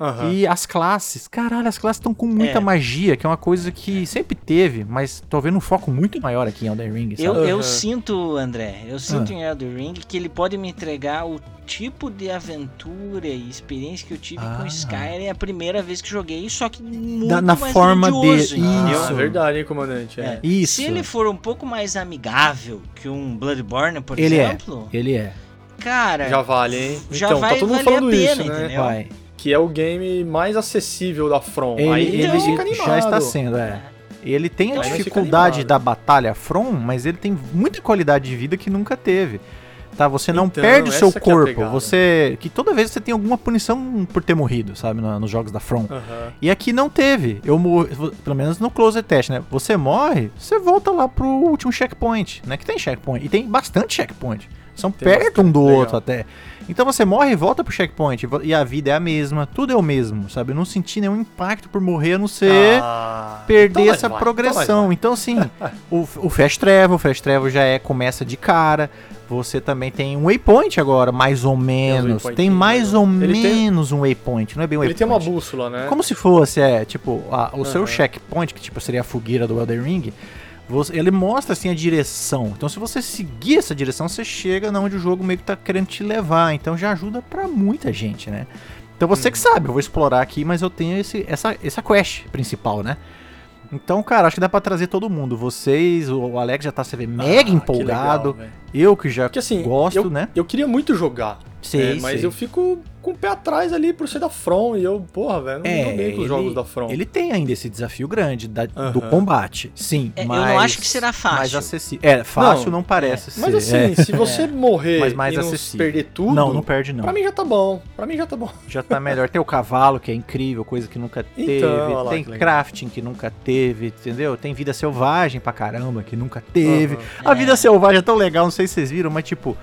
Aham. E as classes, caralho, as classes estão com muita É. magia, que é uma coisa que sempre teve, mas tô vendo um foco muito maior aqui em Elden Ring, sabe? Eu, eu Aham. sinto, André, eu sinto Ah. em Elden Ring que ele pode me entregar o tipo de aventura e experiência que eu tive Ah. com Skyrim a primeira vez que joguei, só que muito Da- na mais forma grandioso, de- entendeu? Ah, Isso. é verdade, hein, comandante. É. É. Isso. Se ele for um pouco mais amigável que um Bloodborne, por Ele é. exemplo, Ele é. Cara, já vale, hein? já então, vai tá todo mundo falando a pena, isso, né? entendeu? Vai. Que é o game mais acessível da From. Ele, Aí ele nós fica animado. já está sendo, é. Ele tem a Aí dificuldade da batalha From, mas ele tem muita qualidade de vida que nunca teve. Tá, você não Então, perde o seu é corpo, pegada. você que toda vez você tem alguma punição por ter morrido, sabe, na- nos jogos da From. Aham. E aqui não teve. Eu morri, pelo menos no closer test, né? Você morre, você volta lá pro último checkpoint, né? Que tem checkpoint e tem bastante checkpoint. São Tem perto um do bastante, outro até. Então você morre e volta pro checkpoint e a vida é a mesma, tudo é o mesmo, sabe? Eu não senti nenhum impacto por morrer, a não ser Ah, perder então essa vai, progressão. Então, assim, o, o Fast Travel, o Fast Travel já é começa de cara. Você também tem um waypoint agora, mais ou menos. Tem, waypointinhos, mais né? ou Ele tem- menos um waypoint, não é bem um Ele waypoint. tem uma bússola, né? Como se fosse, é, tipo, a- o seu Aham. checkpoint, que tipo seria a fogueira do Elden Ring, você- ele mostra assim a direção. Então, se você seguir essa direção, você chega na onde o jogo meio que tá querendo te levar. Então, já ajuda pra muita gente, né? Então, você Uhum. que sabe, eu vou explorar aqui, mas eu tenho esse, essa, essa quest principal, né? Então, cara, acho que dá pra trazer todo mundo. Vocês, o Alex já tá, você vê, mega Ah, empolgado. legal. Eu que já Porque assim, gosto, eu, né? eu queria muito jogar. Sei, é, mas sei. eu fico com o pé atrás ali por ser da From. E eu, porra, velho, não É, joguei com os jogos da From. Ele tem ainda esse desafio grande da- do Aham. combate, sim. É, eu mas não acho que será fácil. Mais acessível. É, fácil não, Não, parece ser. Mas assim, é. se você morrer Mas mais e não acessível. perder tudo, Não, não perde não. pra mim já tá bom. Pra mim já tá bom. Já tá melhor. Tem o cavalo, que é incrível, coisa que nunca teve. Então, lá tem que crafting que nunca teve, entendeu? Tem vida selvagem pra caramba, que nunca teve. Aham. A É. vida selvagem é tão legal, sei se vocês viram, mas tipo,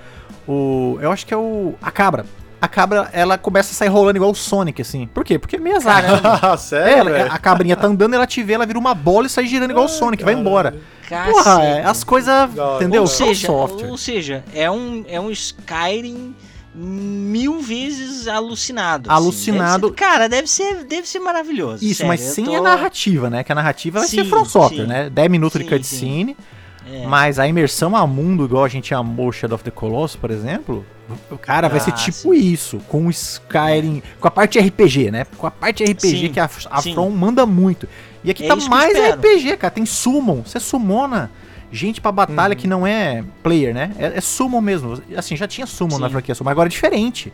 o. Eu acho que é o. A cabra. A cabra, ela começa a sair rolando igual o Sonic, assim. Por quê? Porque Miyazaki. Ah, É, Sério, ela- velho? a cabrinha tá andando, ela te vê, ela vira uma bola e sai girando igual o Ai, Sonic, vai embora. Cacete. Porra, é, as coisas, entendeu? ou seja, software. ou seja, é um, é um Skyrim mil vezes alucinado. assim. Alucinado. Deve ser- cara, deve ser, deve ser maravilhoso. Isso, sério, mas sem tô- a narrativa, né? Que a narrativa vai ser Sim, From Software, sim. né? 10 minutos de Sim, cutscene, É. mas a imersão a mundo, igual a gente amou Shadow of the Colossus, por exemplo, o cara vai ser Ah, tipo isso, com o Skyrim, com a parte RPG, né? Com a parte RPG Sim, que a, a sim. From manda muito. E aqui É tá mais. RPG, cara. Tem summon, você summona gente pra batalha Uhum. que não é player, né? É, é summon mesmo. Assim, já tinha summon na Sim. franquia summon, agora é diferente.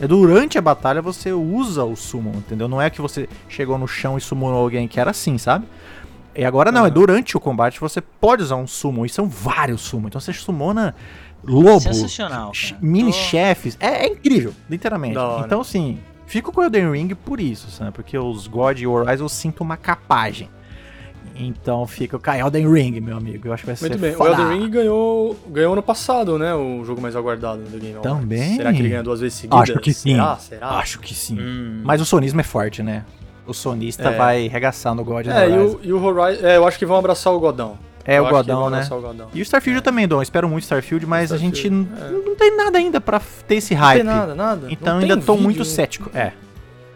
É durante a batalha você usa o summon, entendeu? Não é que você chegou no chão e summonou alguém, que era assim, sabe? E agora não, é Aham. durante o combate você pode usar um summon, e são vários summon. Então você summona lobo, Sensacional, ch- cara. mini Tô- chefes. É, é incrível, literalmente. Então, assim, fico com o Elden Ring por isso, sabe? Porque os God e Horizon eu sinto uma capagem. Então fica com a Elden Ring, meu amigo. Eu acho que vai ser Muito bem. O. Elden Ring ganhou, ganhou ano passado, né? O jogo mais aguardado do Game. Também? Será que ele ganha duas vezes seguidas? Acho que sim. Será? Será? Acho que sim. Hum. Mas o sonismo é forte, né? O sonista É. vai regaçar no God É, e o, e o Horizon. É, eu acho que vão abraçar o Godão. É Eu o Godão, né? o Godão. E o Starfield eu também, Dom. Espero muito Starfield, mas a gente Starfield, é. não tem nada ainda pra ter esse Não hype. tem nada, nada. Então Não ainda tô vídeo, muito não- cético. É.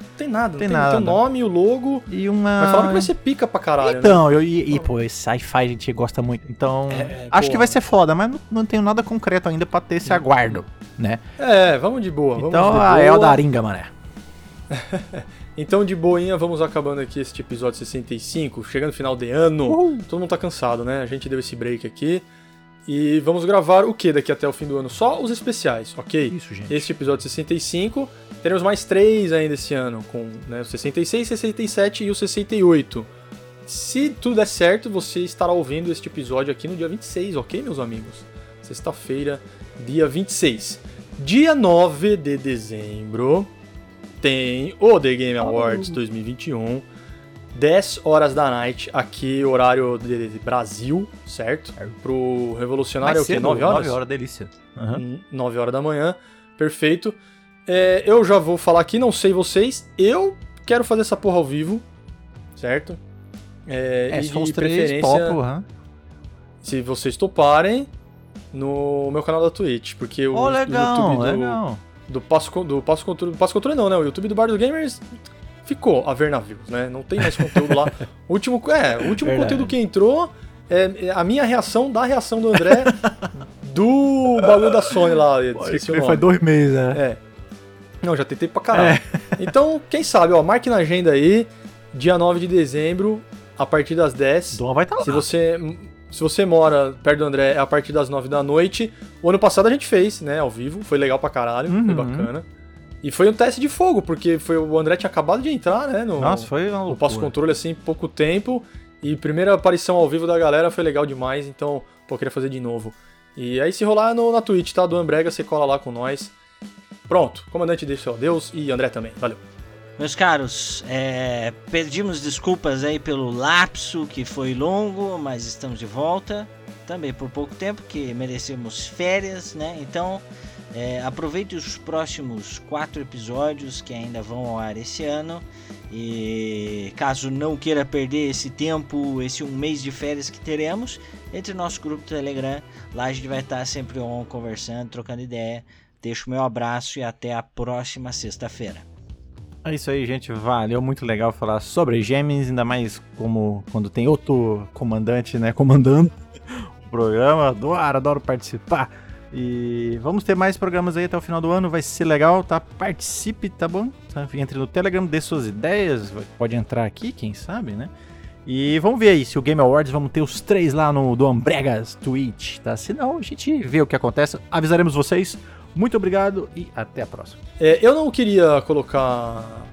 Não tem nada. Não Tem tem, nada. Tem o nome, o logo. E uma. Mas falaram que vai ser pica pra caralho, né? Então, eu, e, e, pô, esse sci-fi a gente gosta muito. Então, É, acho que vai ser foda, mas não, não tenho nada concreto ainda pra ter esse aguardo, né? É, vamos de boa. Vamos Então, de a boa. Eldaringa, mané. Então, de boinha, vamos acabando aqui este episódio 65, chegando no final de ano. Uhul. Todo mundo tá cansado, né? A gente deu esse break aqui. E vamos gravar o que daqui até o fim do ano? Só os especiais, ok? Isso, gente. Este episódio 65. Teremos mais três ainda esse ano, com né, o 66, 67 e o 68. Se tudo der certo, você estará ouvindo este episódio aqui no dia 26, ok, meus amigos? Sexta-feira, dia 26. Dia 9 de dezembro tem o The Game Awards 2021. 10 horas da night, aqui, horário de Brasil, certo? Pro Revolucionário é o quê? 9 horas? 9 horas, delícia. Aham. Hum, 9 horas da manhã, perfeito. É, eu já vou falar aqui, não sei vocês, eu quero fazer essa porra ao vivo, certo? É, É, e se for os três, topo, aham. se vocês toparem, no meu canal da Twitch, porque o, Ó, o legal, YouTube do, legal. Do Passo Con- do Passo Controle, do Passo Controle não, né? O YouTube do Bar dos Gamers ficou a ver navios, né? Não tem mais conteúdo lá. O último, é, o último Verdade. conteúdo que entrou é, é a minha reação da reação do André do bagulho da Sony lá, esqueci o nome. Foi dois meses, né? É. Não, já tentei pra caralho. Então, quem sabe, ó, marque na agenda aí, dia 9 de dezembro, a partir das 10. Dom vai estar lá. Se você. Se você mora perto do André, é a partir das 9 da noite. O ano passado a gente fez, né, ao vivo, foi legal pra caralho, Uhum. foi bacana. E foi um teste de fogo, porque foi, o André tinha acabado de entrar, né, no, Nossa, foi uma loucura. passo controle assim, pouco tempo. E primeira aparição ao vivo da galera foi legal demais, então, pô, queria fazer de novo. E aí se rolar no, na Twitch, tá? Do Ambrega, você cola lá com nós. Pronto, comandante deixa seu adeus e André também, valeu. Meus caros, é, pedimos desculpas aí pelo lapso que foi longo, mas estamos de volta. Também por pouco tempo, que merecemos férias, né? Então, é, aproveite os próximos quatro episódios que ainda vão ao ar esse ano. E caso não queira perder esse tempo, esse um mês de férias que teremos, entre no nosso grupo Telegram. Lá a gente vai estar sempre on, conversando, trocando ideia. Deixo o meu abraço e até a próxima sexta-feira. É isso aí, gente. Valeu, muito legal falar sobre Gêmeos, ainda mais como quando tem outro comandante, né, comandando o programa. Adoro, adoro participar. E vamos ter mais programas aí até o final do ano, vai ser legal, tá? Participe, tá bom? Tá? Entre no Telegram, dê suas ideias, pode entrar aqui, quem sabe, né? E vamos ver aí se o Game Awards vamos ter os três lá no do Ambregas Twitch, tá? Se não, a gente vê o que acontece, avisaremos vocês. Muito obrigado e até a próxima. É, eu não queria colocar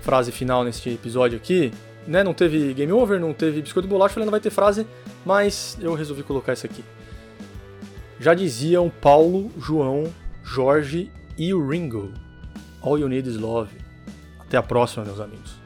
frase final neste episódio aqui, né? Não teve game over, não teve biscoito de bolacha, falei não vai ter frase, mas eu resolvi colocar isso aqui. Já diziam Paulo, João, Jorge e o Ringo. All you need is love. Até a próxima, meus amigos.